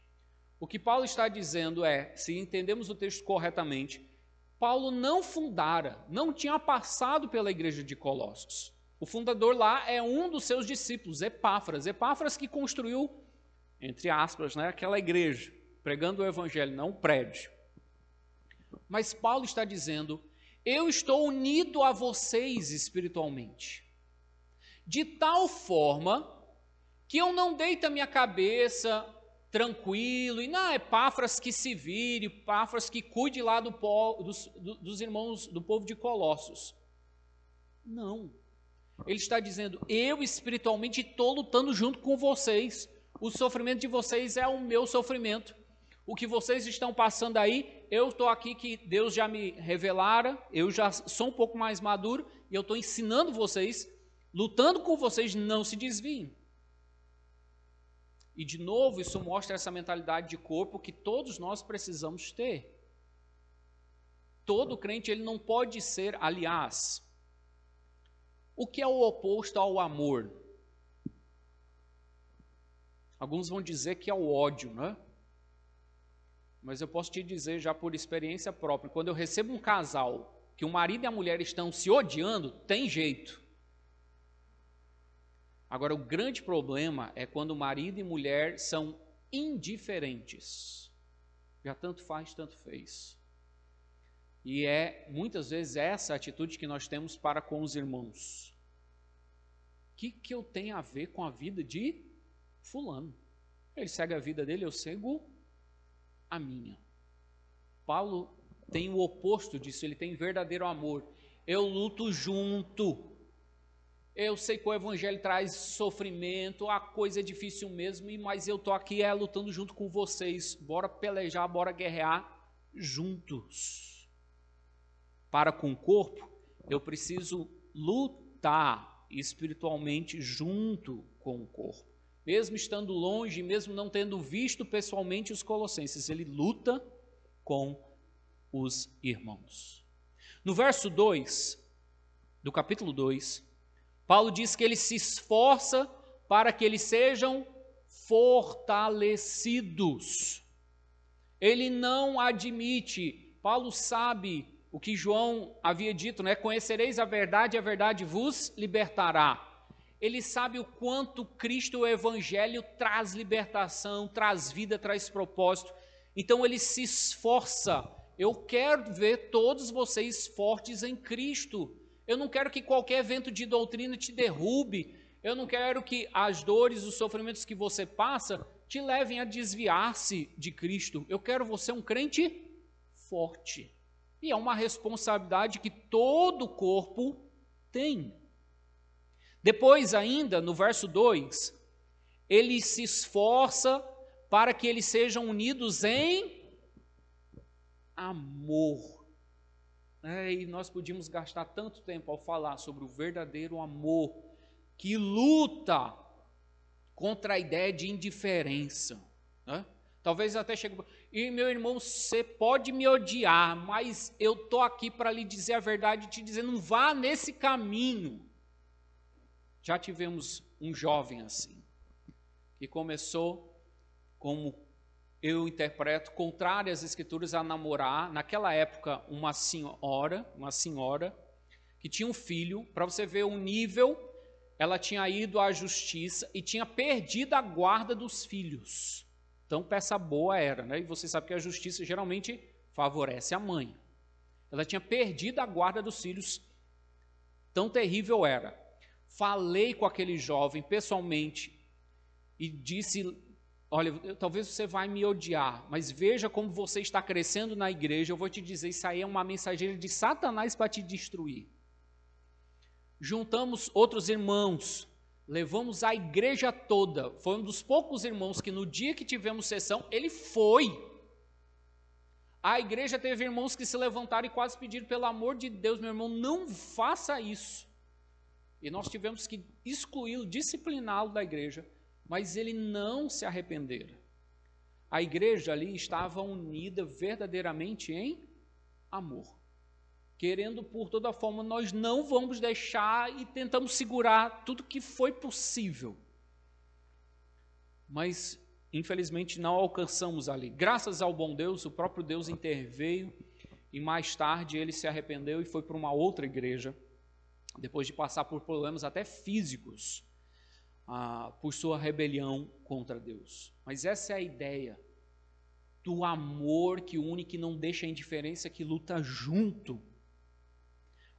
S1: O que Paulo está dizendo é, se entendemos o texto corretamente, Paulo não fundara, não tinha passado pela igreja de Colossos. O fundador lá é um dos seus discípulos, Epáfras. Epáfras que construiu, entre aspas, né, aquela igreja, pregando o evangelho, não o prédio. Mas Paulo está dizendo: eu estou unido a vocês espiritualmente, de tal forma que eu não deito a minha cabeça tranquilo, e não, Epáfras que se vire, Epáfras que cuide lá do povo, dos, dos irmãos do povo de Colossos. Não. Ele está dizendo, eu espiritualmente estou lutando junto com vocês. O sofrimento de vocês é o meu sofrimento. O que vocês estão passando aí, eu estou aqui que Deus já me revelara, eu já sou um pouco mais maduro e eu estou ensinando vocês, lutando com vocês, não se desviem. E de novo, isso mostra essa mentalidade de corpo que todos nós precisamos ter. Todo crente ele não pode ser, aliás, o que é o oposto ao amor? Alguns vão dizer que é o ódio, né? Mas eu posso te dizer já por experiência própria, quando eu recebo um casal que o marido e a mulher estão se odiando, tem jeito. Agora, o grande problema é quando marido e mulher são indiferentes. Já tanto faz, tanto fez. E é muitas vezes essa atitude que nós temos para com os irmãos. O que, que eu tenho a ver com a vida de Fulano? Ele segue a vida dele, eu sigo a minha. Paulo tem o oposto disso, ele tem verdadeiro amor. Eu luto junto. Eu sei que o evangelho traz sofrimento, a coisa é difícil mesmo, mas eu tô aqui é lutando junto com vocês. Bora pelejar, bora guerrear juntos. Para com o corpo, eu preciso lutar espiritualmente junto com o corpo. Mesmo estando longe, mesmo não tendo visto pessoalmente os colossenses, ele luta com os irmãos. No verso 2 do capítulo 2, Paulo diz que ele se esforça para que eles sejam fortalecidos. Ele não admite, Paulo sabe o que João havia dito, né? Conhecereis a verdade, a verdade vos libertará. Ele sabe o quanto Cristo, o Evangelho, traz libertação, traz vida, traz propósito. Então ele se esforça. Eu quero ver todos vocês fortes em Cristo. Eu não quero que qualquer evento de doutrina te derrube. Eu não quero que as dores, os sofrimentos que você passa te levem a desviar-se de Cristo. Eu quero você um crente forte. E é uma responsabilidade que todo corpo tem. Depois, ainda, no verso 2, ele se esforça para que eles sejam unidos em amor. É, e nós podíamos gastar tanto tempo ao falar sobre o verdadeiro amor que luta contra a ideia de indiferença. Né? Talvez até chegue. E meu irmão, você pode me odiar, mas eu estou aqui para lhe dizer a verdade te dizer: não vá nesse caminho. Já tivemos um jovem assim, que começou como eu interpreto contrário às escrituras a namorar, naquela época, uma senhora, uma senhora que tinha um filho, para você ver o nível, ela tinha ido à justiça e tinha perdido a guarda dos filhos. Então, peça boa era, né? E você sabe que a justiça geralmente favorece a mãe. Ela tinha perdido a guarda dos filhos. Tão terrível era. Falei com aquele jovem pessoalmente e disse Olha, talvez você vai me odiar, mas veja como você está crescendo na igreja. Eu vou te dizer, isso aí é uma mensageira de Satanás para te destruir. Juntamos outros irmãos, levamos a igreja toda. Foi um dos poucos irmãos que no dia que tivemos sessão, ele foi. A igreja teve irmãos que se levantaram e quase pediram, pelo amor de Deus, meu irmão, não faça isso. E nós tivemos que excluí-lo, discipliná-lo da igreja, mas ele não se arrependera. A igreja ali estava unida verdadeiramente em amor. Querendo por toda forma, nós não vamos deixar e tentamos segurar tudo que foi possível. Mas infelizmente não alcançamos ali. Graças ao bom Deus, o próprio Deus interveio e mais tarde ele se arrependeu e foi para uma outra igreja, depois de passar por problemas até físicos, ah, por sua rebelião contra Deus. Mas essa é a ideia do amor que une, que não deixa a indiferença, que luta junto.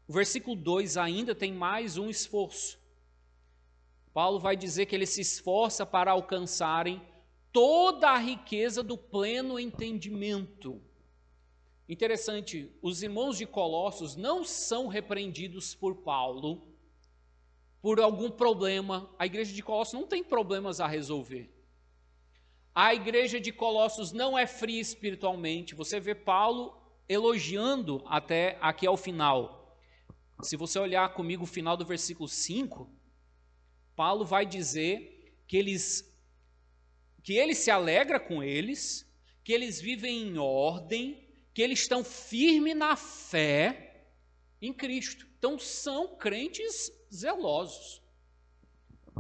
S1: O versículo 2 ainda tem mais um esforço. Paulo vai dizer que ele se esforça para alcançarem toda a riqueza do pleno entendimento. Interessante, os irmãos de Colossos não são repreendidos por Paulo por algum problema. A igreja de Colossos não tem problemas a resolver. A igreja de Colossos não é fria espiritualmente. Você vê Paulo elogiando até aqui ao final. Se você olhar comigo o final do versículo 5, Paulo vai dizer que eles que ele se alegra com eles, que eles vivem em ordem, que eles estão firmes na fé em Cristo. Então são crentes zelosos.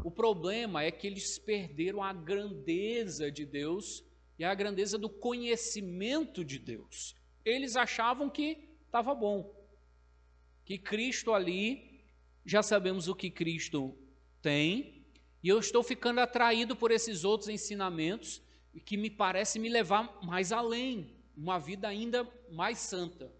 S1: O problema é que eles perderam a grandeza de Deus e a grandeza do conhecimento de Deus. Eles achavam que estava bom, que Cristo ali, já sabemos o que Cristo tem, e eu estou ficando atraído por esses outros ensinamentos que me parece me levar mais além, uma vida ainda mais santa.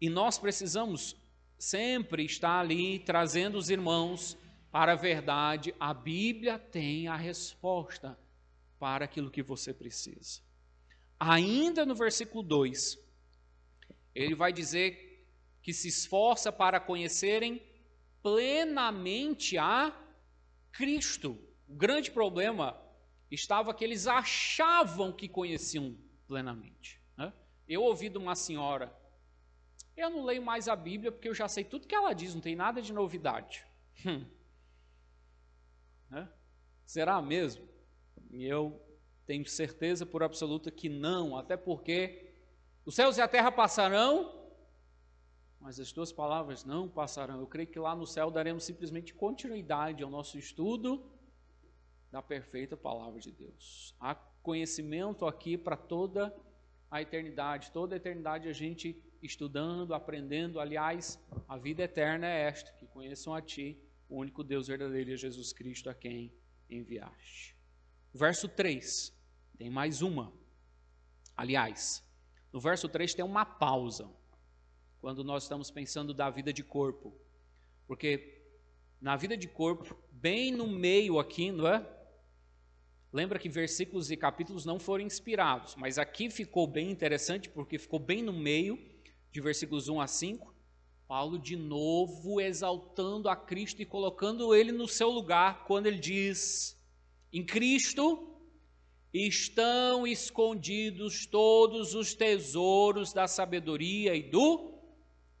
S1: E nós precisamos sempre estar ali trazendo os irmãos para a verdade. A Bíblia tem a resposta para aquilo que você precisa. Ainda no versículo 2, ele vai dizer que se esforça para conhecerem plenamente a Cristo. O grande problema estava que eles achavam que conheciam plenamente. Né? Eu ouvi de uma senhora, eu não leio mais a Bíblia porque eu já sei tudo que ela diz, não tem nada de novidade. Hum. Né? Será mesmo? Eu tenho certeza por absoluta que não, até porque os céus e a terra passarão, mas as tuas palavras não passarão. Eu creio que lá no céu daremos simplesmente continuidade ao nosso estudo da perfeita palavra de Deus. Há conhecimento aqui para toda a eternidade, toda a eternidade a gente estudando, aprendendo. Aliás, a vida eterna é esta: que conheçam a Ti, o único Deus verdadeiro a Jesus Cristo a quem enviaste. Verso 3, tem mais uma. Aliás, no verso 3 tem uma pausa quando nós estamos pensando da vida de corpo. Porque na vida de corpo, bem no meio aqui, não é? Lembra que versículos e capítulos não foram inspirados, mas aqui ficou bem interessante porque ficou bem no meio de versículos 1 a 5. Paulo de novo exaltando a Cristo e colocando ele no seu lugar quando ele diz: Em Cristo estão escondidos todos os tesouros da sabedoria e do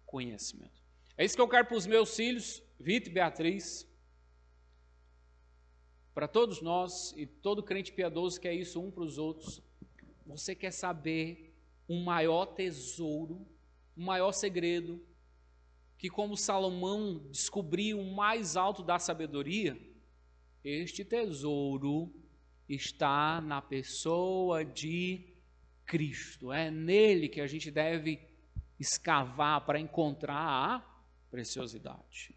S1: conhecimento. É isso que eu quero para os meus filhos, Vitor e Beatriz, para todos nós e todo crente piedoso que é isso um para os outros. Você quer saber um maior tesouro, um maior segredo, que como Salomão descobriu o mais alto da sabedoria, este tesouro está na pessoa de Cristo. É nele que a gente deve escavar para encontrar a preciosidade.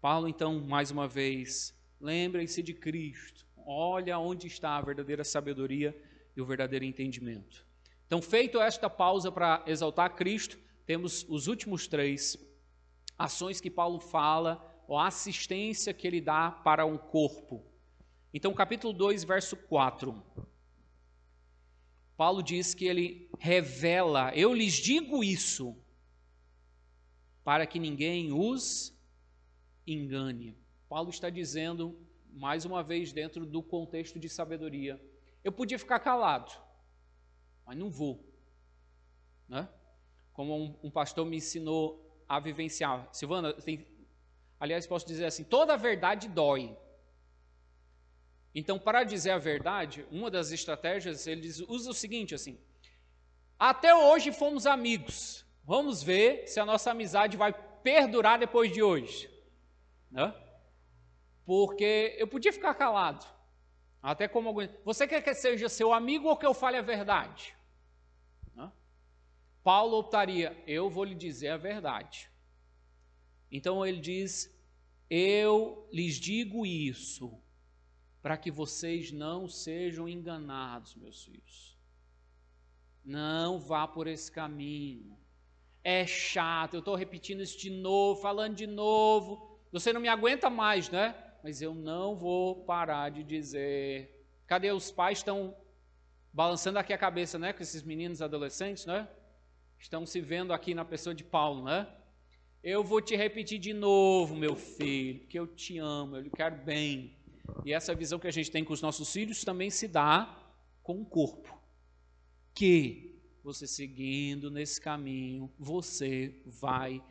S1: Paulo, então, mais uma vez, lembrem-se de Cristo. Olha onde está a verdadeira sabedoria e o verdadeiro entendimento. Então, feito esta pausa para exaltar Cristo, temos os últimos três ações que Paulo fala, ou assistência que ele dá para um corpo. Então, capítulo 2, verso 4. Paulo diz que ele revela, eu lhes digo isso, para que ninguém os engane. Paulo está dizendo, mais uma vez, dentro do contexto de sabedoria, eu podia ficar calado, mas não vou. Né? Como um, um pastor me ensinou a vivenciar. Silvana, tem, aliás, posso dizer assim: toda a verdade dói. Então, para dizer a verdade, uma das estratégias, eles usa o seguinte assim: até hoje fomos amigos. Vamos ver se a nossa amizade vai perdurar depois de hoje. Né? Porque eu podia ficar calado. Até como alguém. Você quer que seja seu amigo ou que eu fale a verdade? Paulo optaria, eu vou lhe dizer a verdade. Então ele diz: Eu lhes digo isso, para que vocês não sejam enganados, meus filhos. Não vá por esse caminho. É chato, eu estou repetindo isso de novo, falando de novo. Você não me aguenta mais, né? Mas eu não vou parar de dizer. Cadê os pais estão balançando aqui a cabeça, né? Com esses meninos adolescentes, né? Estão se vendo aqui na pessoa de Paulo, né? Eu vou te repetir de novo, meu filho, que eu te amo, eu lhe quero bem. E essa visão que a gente tem com os nossos filhos também se dá com o corpo que você seguindo nesse caminho, você vai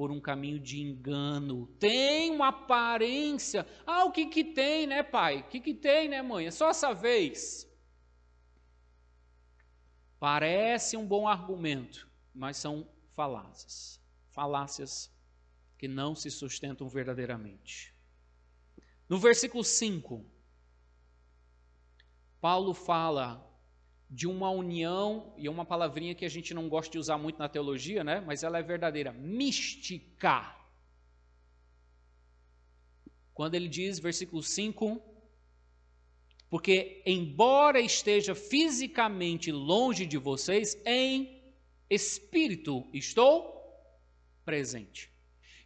S1: por um caminho de engano. Tem uma aparência. Ah, o que que tem, né, pai? O que que tem, né, mãe? É só essa vez. Parece um bom argumento, mas são falácias. Falácias que não se sustentam verdadeiramente. No versículo 5, Paulo fala de uma união, e é uma palavrinha que a gente não gosta de usar muito na teologia, né? mas ela é verdadeira, mística. Quando ele diz, versículo 5, porque embora esteja fisicamente longe de vocês, em espírito estou presente.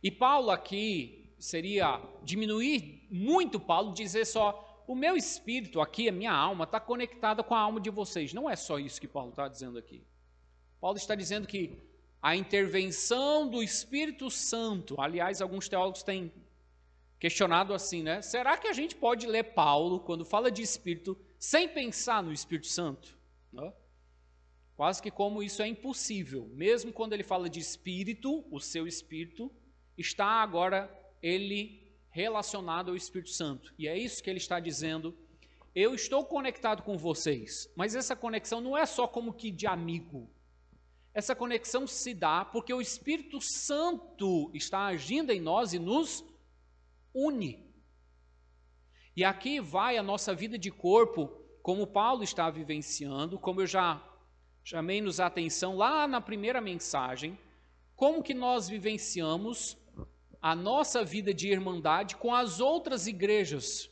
S1: E Paulo aqui seria diminuir muito Paulo dizer só o meu espírito aqui, a minha alma, está conectada com a alma de vocês. Não é só isso que Paulo está dizendo aqui. Paulo está dizendo que a intervenção do Espírito Santo, aliás, alguns teólogos têm questionado assim, né? Será que a gente pode ler Paulo quando fala de Espírito sem pensar no Espírito Santo? Não? Quase que como isso é impossível. Mesmo quando ele fala de Espírito, o seu Espírito, está agora ele relacionado ao Espírito Santo. E é isso que ele está dizendo. Eu estou conectado com vocês, mas essa conexão não é só como que de amigo. Essa conexão se dá porque o Espírito Santo está agindo em nós e nos une. E aqui vai a nossa vida de corpo, como Paulo está vivenciando, como eu já chamei-nos a atenção lá na primeira mensagem, como que nós vivenciamos a nossa vida de irmandade com as outras igrejas,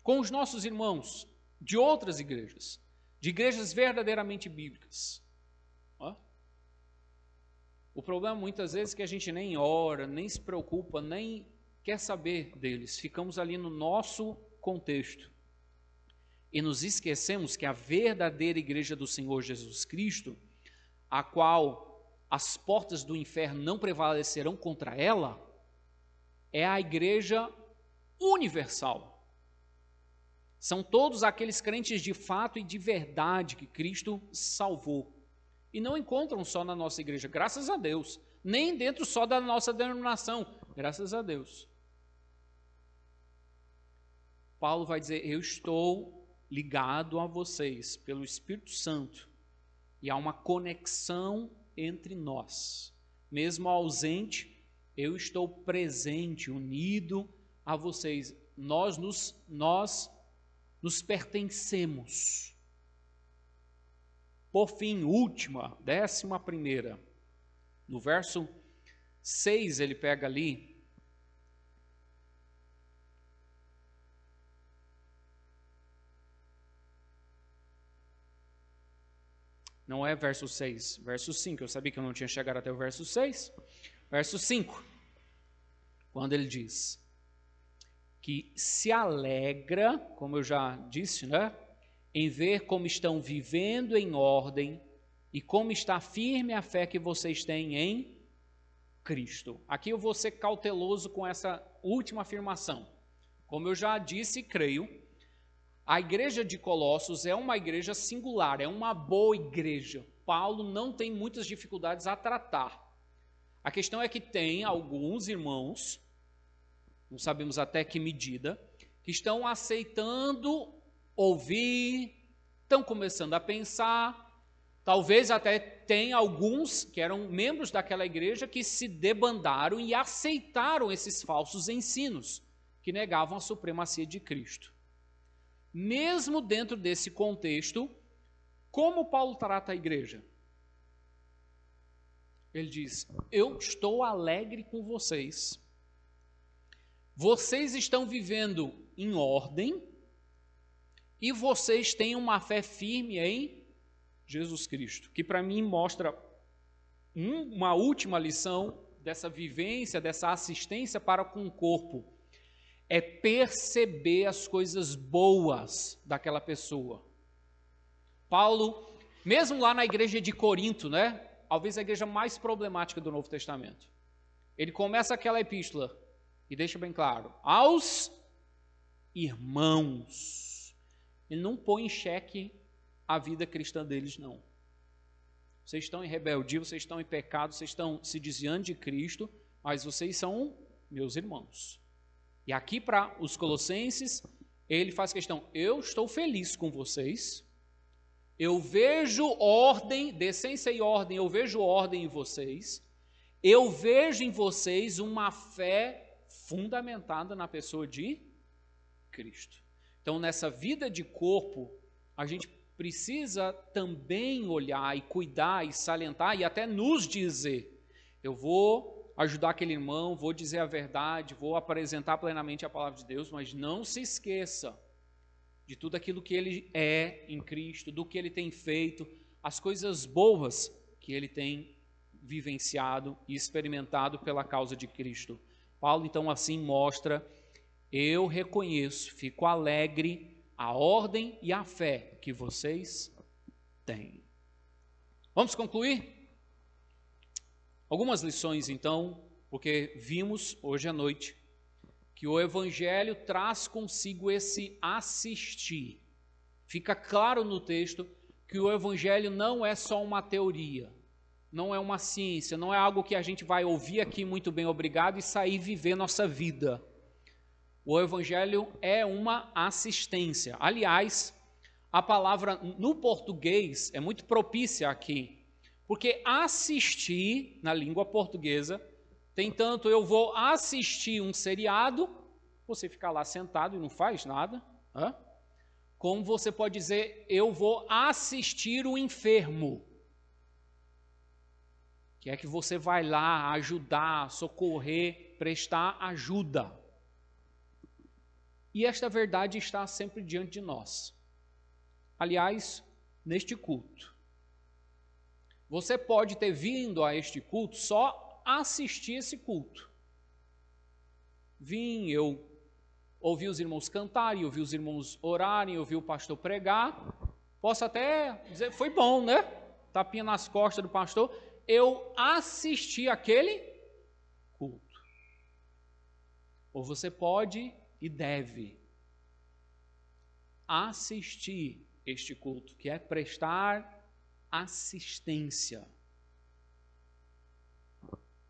S1: com os nossos irmãos de outras igrejas, de igrejas verdadeiramente bíblicas. O problema muitas vezes é que a gente nem ora, nem se preocupa, nem quer saber deles. Ficamos ali no nosso contexto. E nos esquecemos que a verdadeira igreja do Senhor Jesus Cristo, a qual as portas do inferno não prevalecerão contra ela, é a igreja universal. São todos aqueles crentes de fato e de verdade que Cristo salvou. E não encontram só na nossa igreja, graças a Deus. Nem dentro só da nossa denominação, graças a Deus. Paulo vai dizer: Eu estou ligado a vocês pelo Espírito Santo. E há uma conexão entre nós. Mesmo ausente, eu estou presente, unido a vocês. Nós nos, nós nos pertencemos. Por fim, última, décima primeira. No verso 6 ele pega ali. Não é verso 6, verso 5. Eu sabia que eu não tinha chegado até o verso 6. Verso 5, quando ele diz que se alegra, como eu já disse, né, em ver como estão vivendo em ordem e como está firme a fé que vocês têm em Cristo. Aqui eu vou ser cauteloso com essa última afirmação. Como eu já disse e creio, A igreja de Colossos é uma igreja singular, é uma boa igreja. Paulo não tem muitas dificuldades a tratar. A questão é que tem alguns irmãos, não sabemos até que medida, que estão aceitando ouvir, estão começando a pensar, Talvez até tem alguns que eram membros daquela igreja que se debandaram e aceitaram esses falsos ensinos que negavam a supremacia de Cristo. Mesmo dentro desse contexto, como Paulo trata a igreja? Ele diz: Eu estou alegre com vocês. Vocês estão vivendo em ordem e vocês têm uma fé firme em Jesus Cristo, que para mim mostra uma última lição dessa vivência, dessa assistência para com o corpo, é perceber as coisas boas daquela pessoa. Paulo, mesmo lá na igreja de Corinto, né? Talvez a igreja mais problemática do Novo Testamento. Ele começa aquela epístola e deixa bem claro: aos irmãos. Ele não põe em xeque a vida cristã deles, não. Vocês estão em rebeldia, vocês estão em pecado, vocês estão se desviando de Cristo, mas vocês são meus irmãos. E aqui para os colossenses, ele faz questão: eu estou feliz com vocês, eu vejo ordem, decência e ordem, eu vejo ordem em vocês, eu vejo em vocês uma fé fundamentada na pessoa de Cristo. Então, nessa vida de corpo, a gente precisa também olhar e cuidar e salientar e até nos dizer: eu vou ajudar aquele irmão, vou dizer a verdade, vou apresentar plenamente a palavra de Deus, mas não se esqueça de tudo aquilo que ele é em Cristo, do que ele tem feito, as coisas boas que ele tem vivenciado e experimentado pela causa de Cristo. Paulo então assim mostra: eu reconheço, fico alegre a ordem e a fé que vocês têm. Vamos concluir? Algumas lições, então, porque vimos hoje à noite que o Evangelho traz consigo esse assistir. Fica claro no texto que o Evangelho não é só uma teoria, não é uma ciência, não é algo que a gente vai ouvir aqui muito bem, obrigado, e sair viver nossa vida. O evangelho é uma assistência. Aliás, a palavra no português é muito propícia aqui, porque assistir na língua portuguesa tem tanto eu vou assistir um seriado, você fica lá sentado e não faz nada, hein? como você pode dizer eu vou assistir o enfermo. Que é que você vai lá ajudar, socorrer, prestar ajuda. E esta verdade está sempre diante de nós. Aliás, neste culto. Você pode ter vindo a este culto só assistir esse culto. Vim, eu ouvi os irmãos cantarem, ouvi os irmãos orarem, ouvi o pastor pregar. Posso até dizer, foi bom, né? Tapinha nas costas do pastor. Eu assisti aquele culto. Ou você pode e deve assistir este culto, que é prestar assistência.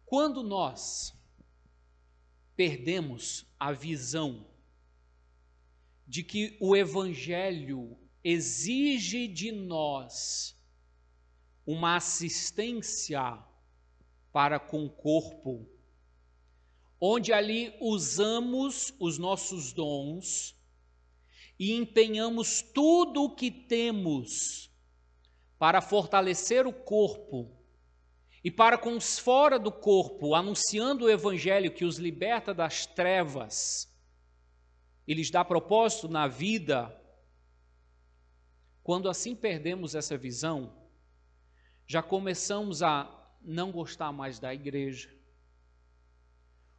S1: Quando nós perdemos a visão de que o Evangelho exige de nós uma assistência para com o corpo, onde ali usamos os nossos dons e empenhamos tudo o que temos para fortalecer o corpo e para com os fora do corpo, anunciando o evangelho que os liberta das trevas e lhes dá propósito na vida. Quando assim perdemos essa visão, já começamos a não gostar mais da igreja,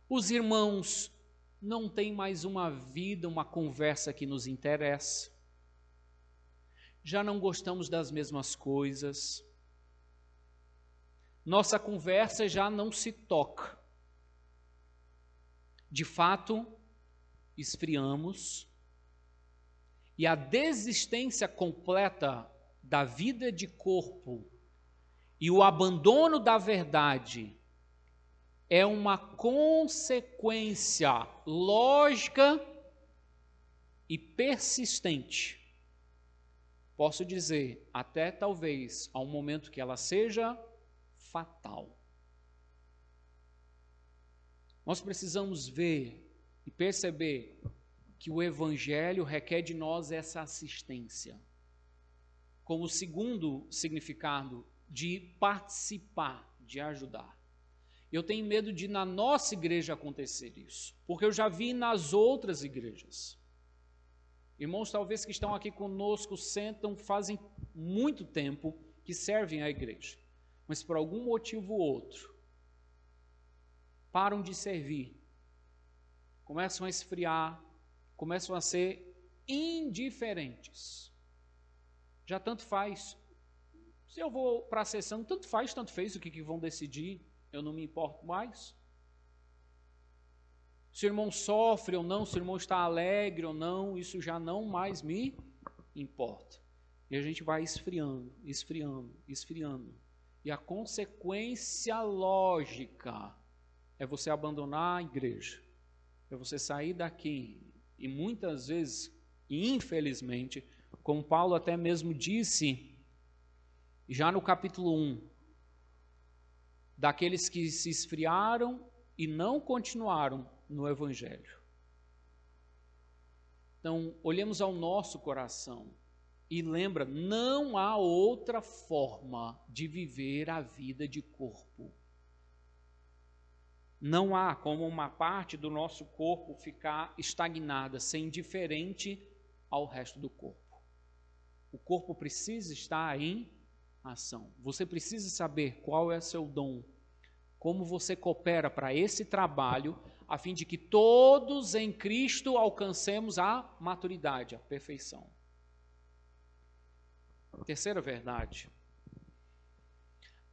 S1: os irmãos não têm mais uma vida, uma conversa que nos interessa. Já não gostamos das mesmas coisas. Nossa conversa já não se toca. De fato, esfriamos E a desistência completa da vida de corpo e o abandono da verdade é uma consequência lógica e persistente. Posso dizer, até talvez ao momento que ela seja fatal. Nós precisamos ver e perceber que o Evangelho requer de nós essa assistência. Como segundo significado de participar, de ajudar. Eu tenho medo de na nossa igreja acontecer isso, porque eu já vi nas outras igrejas. Irmãos, talvez que estão aqui conosco, sentam, fazem muito tempo que servem à igreja, mas por algum motivo ou outro, param de servir, começam a esfriar, começam a ser indiferentes. Já tanto faz. Se eu vou para a sessão, tanto faz, tanto fez o que, que vão decidir, eu não me importo mais. Se o irmão sofre ou não, se o irmão está alegre ou não, isso já não mais me importa. E a gente vai esfriando, esfriando, esfriando. E a consequência lógica é você abandonar a igreja, é você sair daqui. E muitas vezes, infelizmente, como Paulo até mesmo disse, já no capítulo 1, daqueles que se esfriaram e não continuaram no Evangelho. Então, olhemos ao nosso coração e lembra, não há outra forma de viver a vida de corpo. Não há como uma parte do nosso corpo ficar estagnada, ser indiferente ao resto do corpo. O corpo precisa estar em ação. Você precisa saber qual é seu dom, como você coopera para esse trabalho, a fim de que todos em Cristo alcancemos a maturidade, a perfeição. Terceira verdade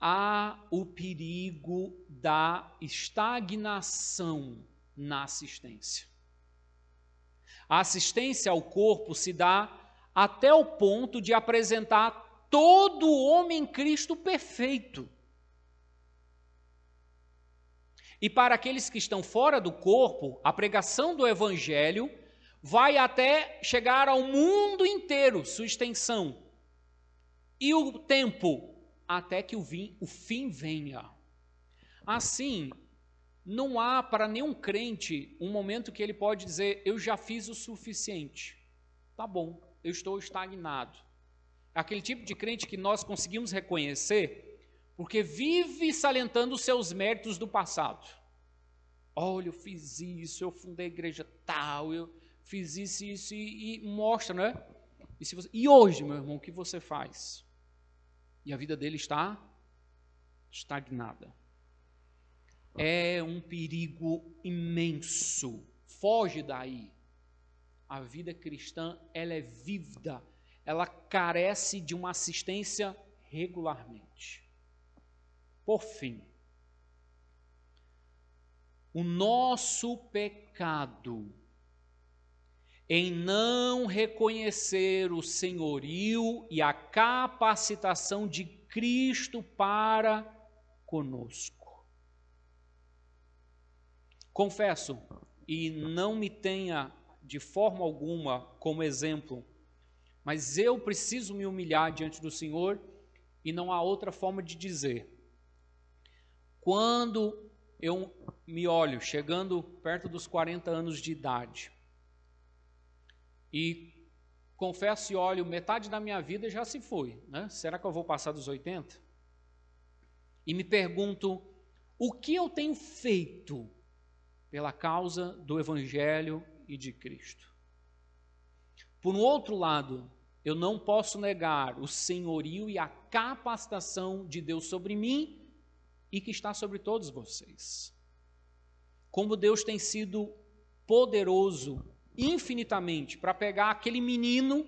S1: há o perigo da estagnação na assistência. A assistência ao corpo se dá até o ponto de apresentar todo o homem em Cristo perfeito. E para aqueles que estão fora do corpo, a pregação do evangelho vai até chegar ao mundo inteiro, sua extensão. E o tempo até que o, vim, o fim venha. Assim, não há para nenhum crente um momento que ele pode dizer: Eu já fiz o suficiente. Tá bom, eu estou estagnado. Aquele tipo de crente que nós conseguimos reconhecer porque vive salentando os seus méritos do passado. Olha, eu fiz isso, eu fundei a igreja tal, eu fiz isso, isso e, e mostra, né? E, você, e hoje, meu irmão, o que você faz? E a vida dele está estagnada. É um perigo imenso. Foge daí. A vida cristã, ela é vívida, ela carece de uma assistência regularmente. Por fim, o nosso pecado em não reconhecer o senhorio e a capacitação de Cristo para conosco. Confesso, e não me tenha de forma alguma como exemplo, mas eu preciso me humilhar diante do Senhor e não há outra forma de dizer. Quando eu me olho chegando perto dos 40 anos de idade, e confesso e olho, metade da minha vida já se foi. Né? Será que eu vou passar dos 80? E me pergunto, o que eu tenho feito pela causa do Evangelho e de Cristo? Por um outro lado, eu não posso negar o senhorio e a capacitação de Deus sobre mim e que está sobre todos vocês. Como Deus tem sido poderoso infinitamente para pegar aquele menino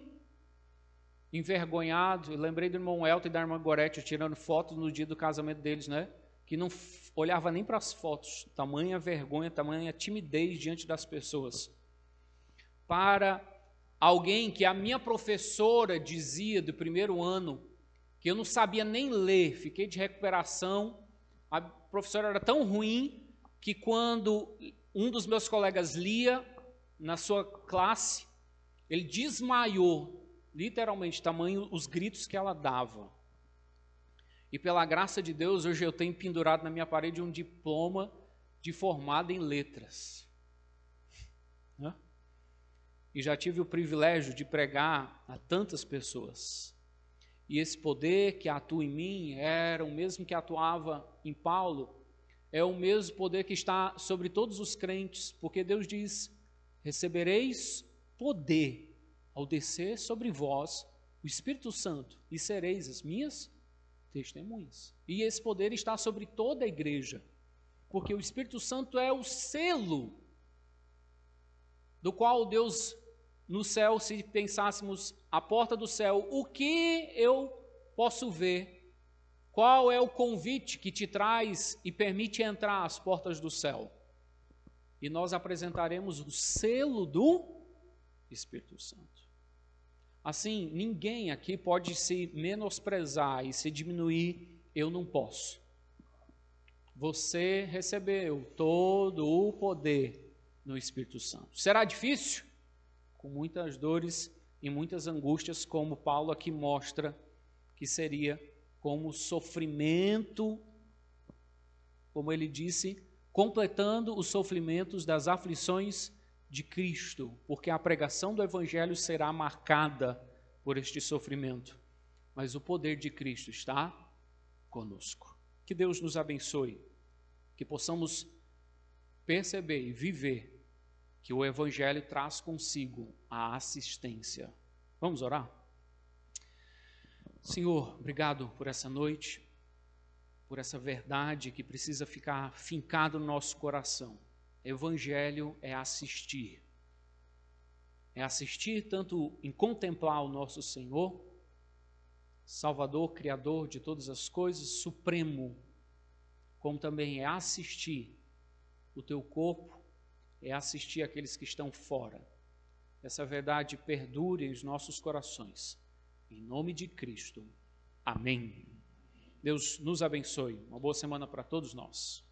S1: envergonhado. Eu lembrei do irmão Elton e da irmã Gorete tirando fotos no dia do casamento deles, né? Que não olhava nem para as fotos, tamanha vergonha, tamanha timidez diante das pessoas. Para alguém que a minha professora dizia do primeiro ano que eu não sabia nem ler, fiquei de recuperação. A professora era tão ruim que quando um dos meus colegas lia na sua classe, ele desmaiou, literalmente, tamanho os gritos que ela dava. E pela graça de Deus, hoje eu tenho pendurado na minha parede um diploma de formado em letras. E já tive o privilégio de pregar a tantas pessoas. E esse poder que atua em mim era o mesmo que atuava em Paulo, é o mesmo poder que está sobre todos os crentes, porque Deus diz: recebereis poder ao descer sobre vós o Espírito Santo, e sereis as minhas testemunhas. E esse poder está sobre toda a igreja, porque o Espírito Santo é o selo do qual Deus no céu, se pensássemos a porta do céu, o que eu posso ver? Qual é o convite que te traz e permite entrar às portas do céu? E nós apresentaremos o selo do Espírito Santo. Assim, ninguém aqui pode se menosprezar e se diminuir, eu não posso. Você recebeu todo o poder no Espírito Santo. Será difícil? Com muitas dores e muitas angústias, como Paulo aqui mostra que seria como sofrimento, como ele disse, completando os sofrimentos das aflições de Cristo, porque a pregação do Evangelho será marcada por este sofrimento. Mas o poder de Cristo está conosco. Que Deus nos abençoe, que possamos perceber e viver que o Evangelho traz consigo a assistência. Vamos orar? Senhor, obrigado por essa noite, por essa verdade que precisa ficar fincada no nosso coração. Evangelho é assistir. É assistir tanto em contemplar o nosso Senhor, Salvador, Criador de todas as coisas, Supremo, como também é assistir o teu corpo, é assistir aqueles que estão fora. Essa verdade perdure em nossos corações. Em nome de Cristo. Amém. Deus nos abençoe. Uma boa semana para todos nós.